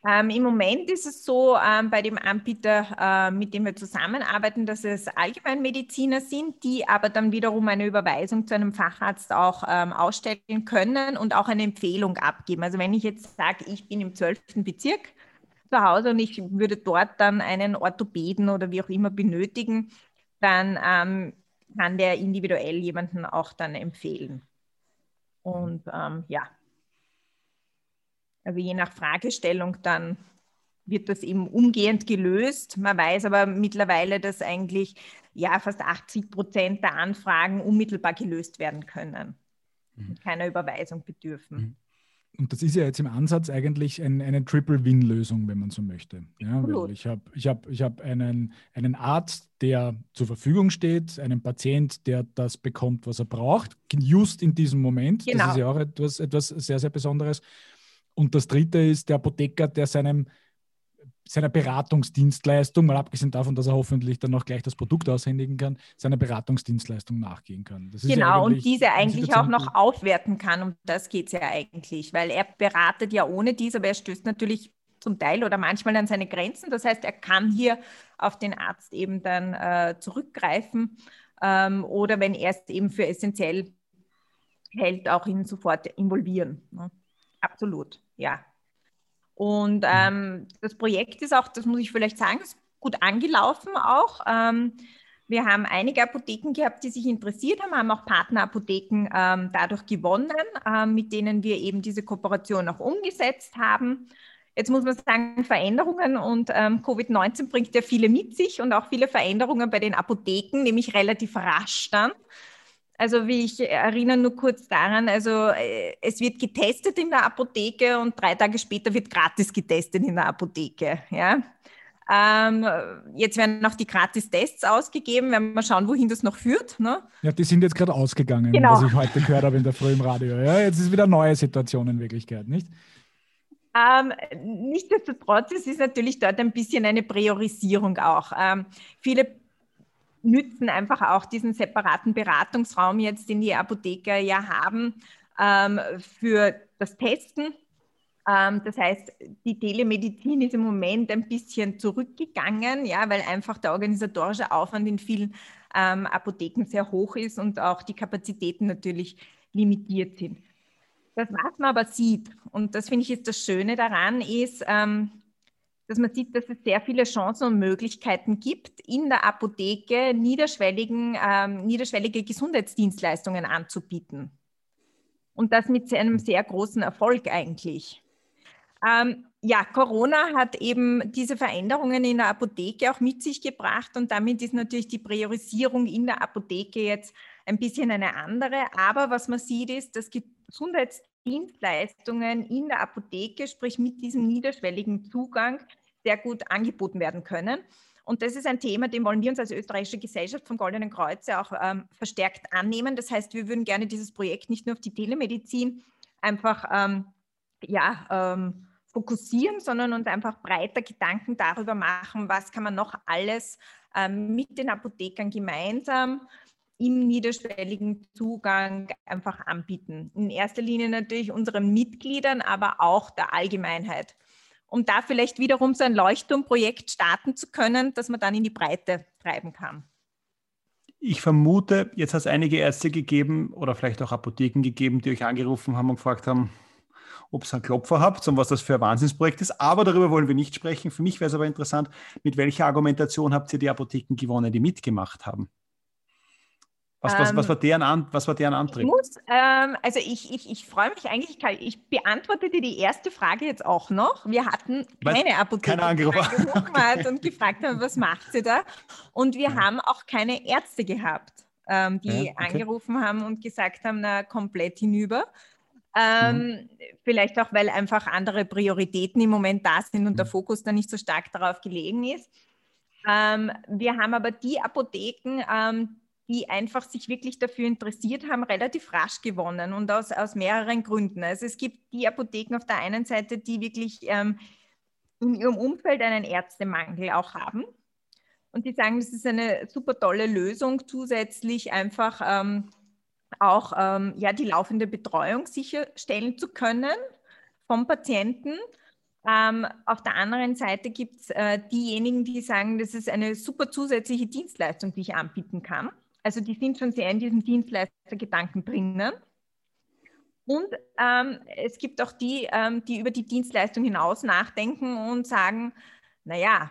Ähm, Im Moment ist es so ähm, bei dem Anbieter, äh, mit dem wir zusammenarbeiten, dass es Allgemeinmediziner sind, die aber dann wiederum eine Überweisung zu einem Facharzt auch ähm, ausstellen können und auch eine Empfehlung abgeben. Also wenn ich jetzt sage, ich bin im 12. Bezirk zu Hause und ich würde dort dann einen Orthopäden oder wie auch immer benötigen, dann ähm, kann der individuell jemanden auch dann empfehlen. Und ähm, ja, also je nach Fragestellung dann wird das eben umgehend gelöst. Man weiß aber mittlerweile, dass eigentlich ja fast 80 Prozent der Anfragen unmittelbar gelöst werden können mhm. und keiner Überweisung bedürfen. Mhm. Und das ist ja jetzt im Ansatz eigentlich ein, eine Triple-Win-Lösung, wenn man so möchte. Ja, weil ich habe ich hab, ich hab einen, einen Arzt, der zur Verfügung steht, einen Patient, der das bekommt, was er braucht, just in diesem Moment. Genau. Das ist ja auch etwas, etwas sehr, sehr Besonderes. Und das dritte ist der Apotheker, der seinem, seiner Beratungsdienstleistung, mal abgesehen davon, dass er hoffentlich dann noch gleich das Produkt aushändigen kann, seiner Beratungsdienstleistung nachgehen kann. genau, ja und diese eigentlich auch noch aufwerten kann. Um das geht es ja eigentlich, weil er beratet ja ohne dies, aber er stößt natürlich zum Teil oder manchmal an seine Grenzen. Das heißt, er kann hier auf den Arzt eben dann äh, zurückgreifen ähm, oder wenn er es eben für essentiell hält, auch ihn sofort involvieren. Ne? Absolut ja. Und mhm. ähm, das Projekt ist auch, das muss ich vielleicht sagen, ist gut angelaufen auch. Ähm, wir haben einige Apotheken gehabt, die sich interessiert haben, haben auch Partnerapotheken ähm, dadurch gewonnen, ähm, mit denen wir eben diese Kooperation auch umgesetzt haben. Jetzt muss man sagen, Veränderungen und ähm, Covid-19 bringt ja viele mit sich und auch viele Veränderungen bei den Apotheken, nämlich relativ rasch dann. Also wie ich erinnere nur kurz daran, also äh, es wird getestet in der Apotheke und drei Tage später wird gratis getestet in der Apotheke. Ja? Ähm, jetzt werden noch die Gratis-Tests ausgegeben, werden wir mal schauen, wohin das noch führt. Ne? Ja, die sind jetzt gerade ausgegangen, genau. was ich heute gehört habe in der Früh im Radio. Ja, jetzt ist wieder eine neue Situation in Wirklichkeit, nicht? Ähm, nichtsdestotrotz, es ist natürlich dort ein bisschen eine Priorisierung auch. Ähm, viele nützen einfach auch diesen separaten Beratungsraum jetzt, den die Apotheker ja haben, ähm, für das Testen. Ähm, das heißt, die Telemedizin ist im Moment ein bisschen zurückgegangen, ja, weil einfach der organisatorische Aufwand in vielen ähm, Apotheken sehr hoch ist und auch die Kapazitäten natürlich limitiert sind. Das, was man aber sieht, und das finde ich ist das Schöne daran, ist, ähm, dass man sieht, dass es sehr viele Chancen und Möglichkeiten gibt, in der Apotheke niederschwelligen, ähm, niederschwellige Gesundheitsdienstleistungen anzubieten. Und das mit einem sehr großen Erfolg eigentlich. Ähm, ja, Corona hat eben diese Veränderungen in der Apotheke auch mit sich gebracht und damit ist natürlich die Priorisierung in der Apotheke jetzt ein bisschen eine andere. Aber was man sieht, ist, dass Gesundheitsdienstleistungen in der Apotheke, sprich mit diesem niederschwelligen Zugang, sehr gut angeboten werden können. Und das ist ein Thema, dem wollen wir uns als österreichische Gesellschaft vom Goldenen Kreuz auch ähm, verstärkt annehmen. Das heißt, wir würden gerne dieses Projekt nicht nur auf die Telemedizin einfach ähm, ja, ähm, fokussieren, sondern uns einfach breiter Gedanken darüber machen, was kann man noch alles ähm, mit den Apothekern gemeinsam im niederschwelligen Zugang einfach anbieten. In erster Linie natürlich unseren Mitgliedern, aber auch der Allgemeinheit um da vielleicht wiederum so ein Leuchtturmprojekt starten zu können, das man dann in die Breite treiben kann. Ich vermute, jetzt hat es einige Ärzte gegeben oder vielleicht auch Apotheken gegeben, die euch angerufen haben und gefragt haben, ob ihr einen Klopfer habt und was das für ein Wahnsinnsprojekt ist. Aber darüber wollen wir nicht sprechen. Für mich wäre es aber interessant, mit welcher Argumentation habt ihr die Apotheken gewonnen, die mitgemacht haben? Was, was, was, ähm, war deren An, was war deren Antrieb? Ich muss, ähm, also ich, ich, ich freue mich eigentlich, ich beantworte dir die erste Frage jetzt auch noch. Wir hatten keine Apotheke angerufen okay. und gefragt haben, was macht sie da? Und wir ja. haben auch keine Ärzte gehabt, ähm, die ja, okay. angerufen haben und gesagt haben, na, komplett hinüber. Ähm, mhm. Vielleicht auch, weil einfach andere Prioritäten im Moment da sind und mhm. der Fokus da nicht so stark darauf gelegen ist. Ähm, wir haben aber die Apotheken, ähm, die einfach sich wirklich dafür interessiert haben, relativ rasch gewonnen und aus, aus mehreren Gründen. Also es gibt die Apotheken auf der einen Seite, die wirklich ähm, in ihrem Umfeld einen Ärztemangel auch haben. Und die sagen, das ist eine super tolle Lösung, zusätzlich einfach ähm, auch ähm, ja, die laufende Betreuung sicherstellen zu können vom Patienten. Ähm, auf der anderen Seite gibt es äh, diejenigen, die sagen, das ist eine super zusätzliche Dienstleistung, die ich anbieten kann. Also die sind schon sehr in diesem Dienstleistergedanken drinnen. Und ähm, es gibt auch die, ähm, die über die Dienstleistung hinaus nachdenken und sagen, naja,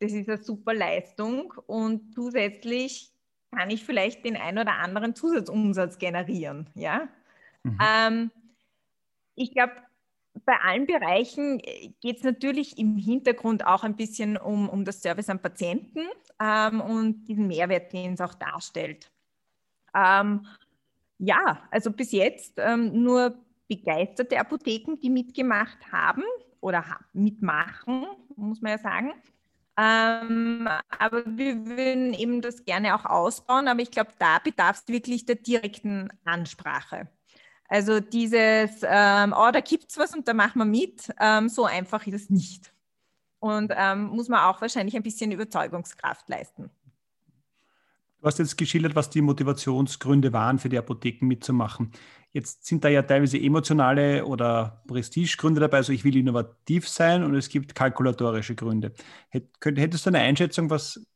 das ist eine super Leistung und zusätzlich kann ich vielleicht den ein oder anderen Zusatzumsatz generieren. Ja? Mhm. Ähm, ich glaube, bei allen Bereichen äh, geht es natürlich im Hintergrund auch ein bisschen um, um das Service am Patienten ähm, und diesen Mehrwert, den es auch darstellt. Ähm, ja, also bis jetzt ähm, nur begeisterte Apotheken, die mitgemacht haben oder mitmachen, muss man ja sagen. Ähm, aber wir würden eben das gerne auch ausbauen, aber ich glaube, da bedarf es wirklich der direkten Ansprache. Also dieses, ähm, oh, da gibt es was und da machen wir mit, ähm, so einfach ist es nicht. Und ähm, muss man auch wahrscheinlich ein bisschen Überzeugungskraft leisten. Du hast jetzt geschildert, was die Motivationsgründe waren, für die Apotheken mitzumachen. Jetzt sind da ja teilweise emotionale oder Prestigegründe dabei, also ich will innovativ sein und es gibt kalkulatorische Gründe. Hättest du eine Einschätzung, was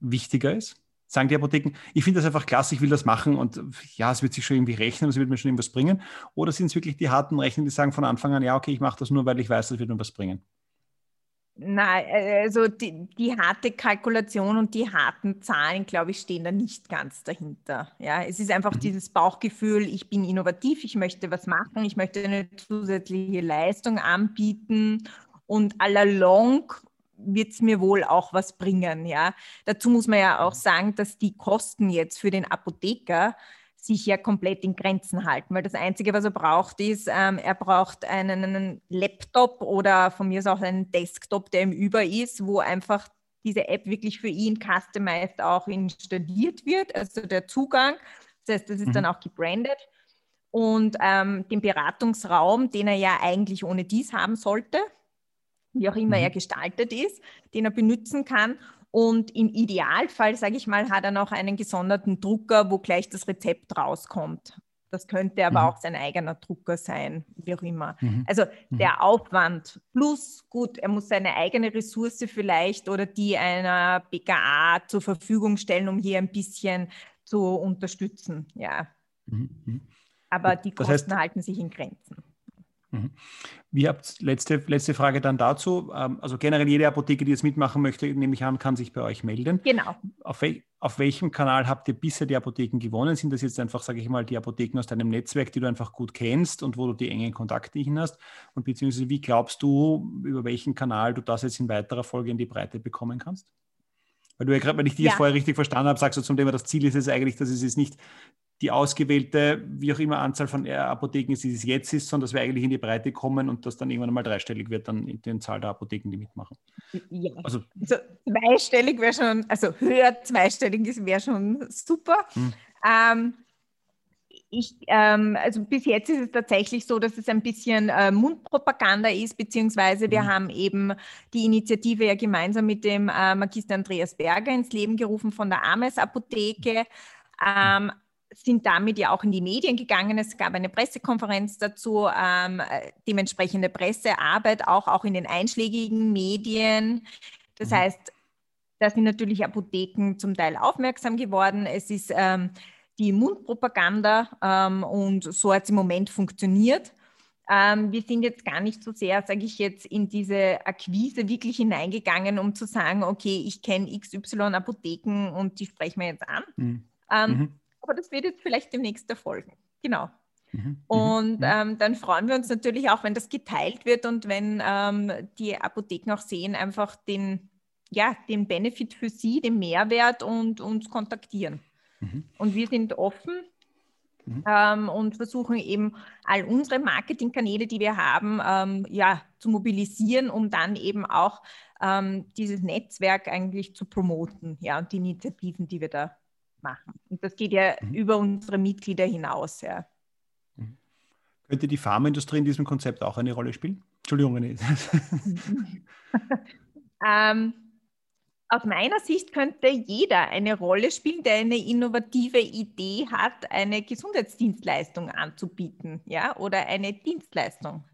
wichtiger ist? Sagen die Apotheken, ich finde das einfach klasse, ich will das machen und ja, es wird sich schon irgendwie rechnen, es wird mir schon irgendwas bringen. Oder sind es wirklich die harten Rechner, die sagen von Anfang an, ja, okay, ich mache das nur, weil ich weiß, das wird mir was bringen? Nein, also die, die, harte Kalkulation und die harten Zahlen, glaube ich, stehen da nicht ganz dahinter. Ja, es ist einfach mhm. dieses Bauchgefühl, ich bin innovativ, ich möchte was machen, ich möchte eine zusätzliche Leistung anbieten und allalong wird es mir wohl auch was bringen. Ja? Dazu muss man ja auch sagen, dass die Kosten jetzt für den Apotheker sich ja komplett in Grenzen halten, weil das Einzige, was er braucht, ist, ähm, er braucht einen, einen, Laptop oder von mir ist auch einen Desktop, der ihm über ist, wo einfach diese App wirklich für ihn customized auch installiert wird, also der Zugang. Das heißt, das ist mhm. dann auch gebrandet. Und ähm, den Beratungsraum, den er ja eigentlich ohne dies haben sollte, wie auch immer mhm. er gestaltet ist, den er benutzen kann. Und im Idealfall, sage ich mal, hat er noch einen gesonderten Drucker, wo gleich das Rezept rauskommt. Das könnte aber mhm. auch sein eigener Drucker sein, wie auch immer. Mhm. Also mhm. der Aufwand plus, gut, er muss seine eigene Ressource vielleicht oder die einer BKA zur Verfügung stellen, um hier ein bisschen zu unterstützen. Ja. Mhm. Mhm. Aber die Kosten das heißt, halten sich in Grenzen. Mhm. Wie habt letzte, letzte Frage dann dazu? Ähm, also generell jede Apotheke, die jetzt mitmachen möchte, nehme ich an, kann sich bei euch melden. Genau. Auf, wel, auf welchem Kanal habt ihr bisher die Apotheken gewonnen? Sind das jetzt einfach, sage ich mal, die Apotheken aus deinem Netzwerk, die du einfach gut kennst und wo du die engen Kontakte hin hast? Und beziehungsweise wie glaubst du, über welchen Kanal du das jetzt in weiterer Folge in die Breite bekommen kannst? Weil du ja gerade, wenn ich dich ja. jetzt vorher richtig verstanden habe, sagst du zum Thema, das Ziel ist es eigentlich, dass es jetzt nicht die ausgewählte, wie auch immer, Anzahl von Apotheken, die es jetzt ist, sondern dass wir eigentlich in die Breite kommen und das dann irgendwann einmal dreistellig wird, dann in den Zahl der Apotheken, die mitmachen. Ja, also, also zweistellig wäre schon, also höher zweistellig wäre schon super. Hm. Ähm, ich, ähm, also bis jetzt ist es tatsächlich so, dass es ein bisschen äh, Mundpropaganda ist, beziehungsweise wir mhm. haben eben die Initiative ja gemeinsam mit dem äh, Magister Andreas Berger ins Leben gerufen von der Ames Apotheke. Ähm, sind damit ja auch in die Medien gegangen. Es gab eine Pressekonferenz dazu, ähm, dementsprechende Pressearbeit auch, auch in den einschlägigen Medien. Das mhm. heißt, da sind natürlich Apotheken zum Teil aufmerksam geworden. Es ist ähm, die Mundpropaganda ähm, und so hat es im Moment funktioniert. Ähm, wir sind jetzt gar nicht so sehr, sage ich jetzt, in diese Akquise wirklich hineingegangen, um zu sagen, okay, ich kenne XY Apotheken und die sprechen wir jetzt an. Mhm. Ähm, mhm. Aber das wird jetzt vielleicht demnächst erfolgen. Genau. Mhm. Und mhm. ähm, dann freuen wir uns natürlich auch, wenn das geteilt wird und wenn ähm, die Apotheken auch sehen, einfach den, ja, den Benefit für sie, den Mehrwert und uns kontaktieren. Mhm. Und wir sind offen mhm. ähm, und versuchen eben all unsere Marketingkanäle, die wir haben, ähm, ja, zu mobilisieren, um dann eben auch ähm, dieses Netzwerk eigentlich zu promoten, ja, und die Initiativen, die wir da machen. Und das geht ja mhm. über unsere Mitglieder hinaus, ja. Mhm. Könnte die Pharmaindustrie in diesem Konzept auch eine Rolle spielen? Entschuldigung, René. ähm, aus meiner Sicht könnte jeder eine Rolle spielen, der eine innovative Idee hat, eine Gesundheitsdienstleistung anzubieten, ja, oder eine Dienstleistung.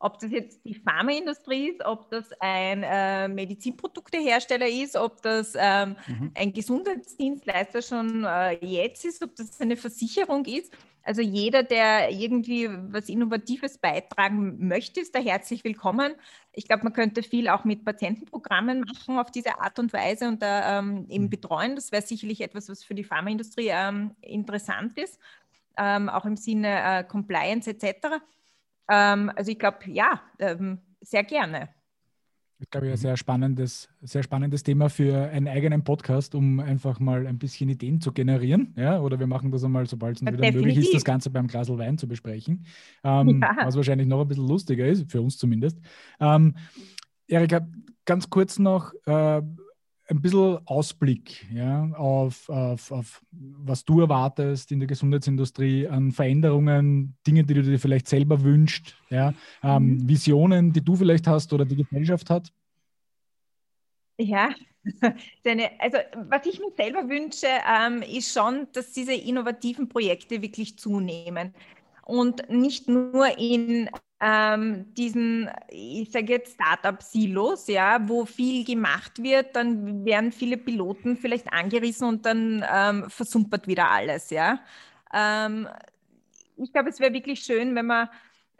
Ob das jetzt die Pharmaindustrie ist, ob das ein äh, Medizinproduktehersteller ist, ob das ähm, mhm. ein Gesundheitsdienstleister schon äh, jetzt ist, ob das eine Versicherung ist. Also jeder, der irgendwie was Innovatives beitragen möchte, ist da herzlich willkommen. Ich glaube, man könnte viel auch mit Patientenprogrammen machen auf diese Art und Weise und da ähm, eben mhm. betreuen. Das wäre sicherlich etwas, was für die Pharmaindustrie ähm, interessant ist, ähm, auch im Sinne äh, Compliance etc. Ähm, also ich glaube, ja, ähm, sehr gerne. Ich glaube, ein sehr spannendes, sehr spannendes Thema für einen eigenen Podcast, um einfach mal ein bisschen Ideen zu generieren. Ja? Oder wir machen das einmal, sobald es wieder Definitiv. möglich ist, das Ganze beim Glas Wein zu besprechen. Ähm, ja. Was wahrscheinlich noch ein bisschen lustiger ist, für uns zumindest. Ähm, Erika, ganz kurz noch, äh, ein bisschen Ausblick ja, auf, auf, auf, was du erwartest in der Gesundheitsindustrie an Veränderungen, Dinge, die du dir vielleicht selber wünschst, ja, ähm, mhm. Visionen, die du vielleicht hast oder die Gesellschaft hat? Ja, also was ich mir selber wünsche, ähm, ist schon, dass diese innovativen Projekte wirklich zunehmen und nicht nur in ähm, diesen, ich sage jetzt Startup-Silos, ja, wo viel gemacht wird, dann werden viele Piloten vielleicht angerissen und dann ähm, versumpert wieder alles, ja. Ähm, ich glaube, es wäre wirklich schön, wenn man,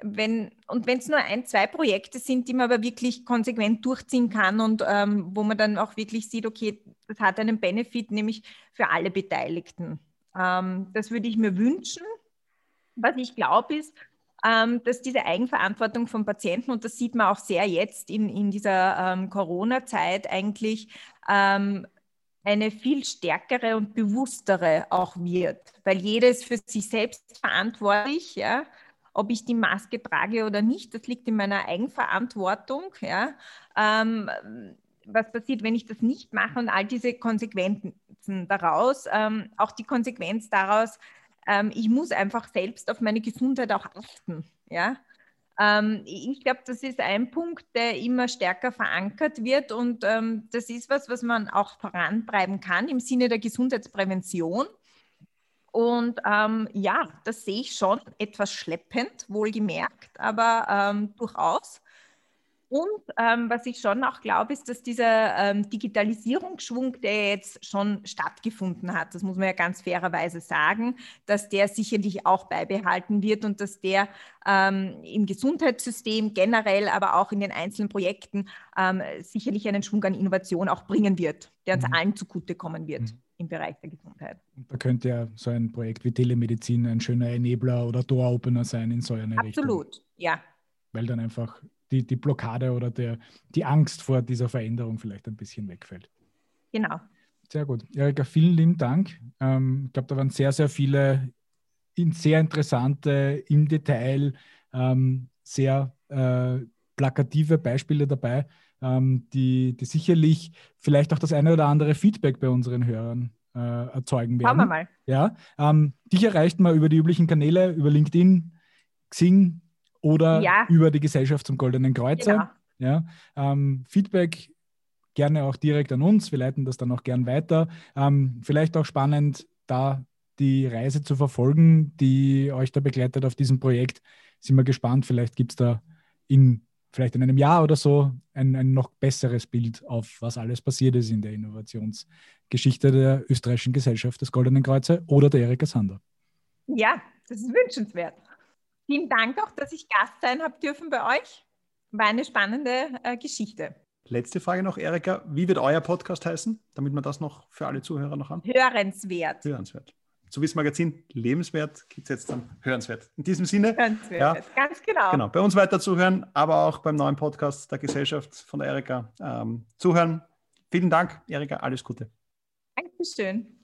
wenn, und wenn es nur ein, zwei Projekte sind, die man aber wirklich konsequent durchziehen kann und ähm, wo man dann auch wirklich sieht, okay, das hat einen Benefit, nämlich für alle Beteiligten. Ähm, das würde ich mir wünschen. Was ich glaube, ist, ähm, dass diese Eigenverantwortung von Patienten, und das sieht man auch sehr jetzt in, in dieser ähm, Corona-Zeit eigentlich, ähm, eine viel stärkere und bewusstere auch wird, weil jeder ist für sich selbst verantwortlich, ja. Ob ich die Maske trage oder nicht, das liegt in meiner Eigenverantwortung. Ja. Ähm, was passiert, wenn ich das nicht mache und all diese Konsequenzen daraus, ähm, auch die Konsequenz daraus, ähm, ich muss einfach selbst auf meine Gesundheit auch achten. Ja? Ähm, ich glaube, das ist ein Punkt, der immer stärker verankert wird und ähm, das ist was, was man auch vorantreiben kann im Sinne der Gesundheitsprävention. Und ähm, ja, das sehe ich schon etwas schleppend, wohlgemerkt, aber ähm, durchaus. Und ähm, was ich schon auch glaube, ist, dass dieser ähm, Digitalisierungsschwung, der jetzt schon stattgefunden hat, das muss man ja ganz fairerweise sagen, dass der sicherlich auch beibehalten wird und dass der ähm, im Gesundheitssystem generell, aber auch in den einzelnen Projekten ähm, sicherlich einen Schwung an Innovation auch bringen wird, der uns mhm. allen zugutekommen wird. Mhm im Bereich der Gesundheit. Da könnte ja so ein Projekt wie Telemedizin ein schöner Enabler oder Door-Opener sein in so einer Absolut, Richtung. Absolut, ja. Weil dann einfach die, die Blockade oder der, die Angst vor dieser Veränderung vielleicht ein bisschen wegfällt. Genau. Sehr gut. Erika, vielen lieben Dank. Ähm, ich glaube, da waren sehr, sehr viele in sehr interessante, im Detail ähm, sehr äh, plakative Beispiele dabei, ähm, die, die sicherlich vielleicht auch das eine oder andere Feedback bei unseren Hörern äh, erzeugen werden. Schauen wir mal. Ja, ähm, dich erreicht man über die üblichen Kanäle, über LinkedIn, Xing oder ja. über die Gesellschaft zum Goldenen Kreuzer. Genau. Ja, ähm, Feedback gerne auch direkt an uns. Wir leiten das dann auch gern weiter. Ähm, vielleicht auch spannend, da die Reise zu verfolgen, die euch da begleitet auf diesem Projekt. Sind wir gespannt. Vielleicht gibt es da in vielleicht in einem Jahr oder so ein, ein noch besseres Bild auf, was alles passiert ist in der Innovationsgeschichte der österreichischen Gesellschaft des Goldenen Kreuze oder der Erika Sander. Ja, das ist wünschenswert. Vielen Dank auch, dass ich Gast sein habe dürfen bei euch. War eine spannende äh, Geschichte. Letzte Frage noch, Erika. Wie wird euer Podcast heißen, damit wir das noch für alle Zuhörer noch haben? Hörenswert. Hörenswert so wie das Magazin lebenswert, gibt es jetzt dann hörenswert. In diesem Sinne, hörenswert. Ja, ganz genau. genau. Bei uns weiter zuhören, aber auch beim neuen Podcast der Gesellschaft von der Erika ähm, zuhören. Vielen Dank, Erika, alles Gute. Dankeschön.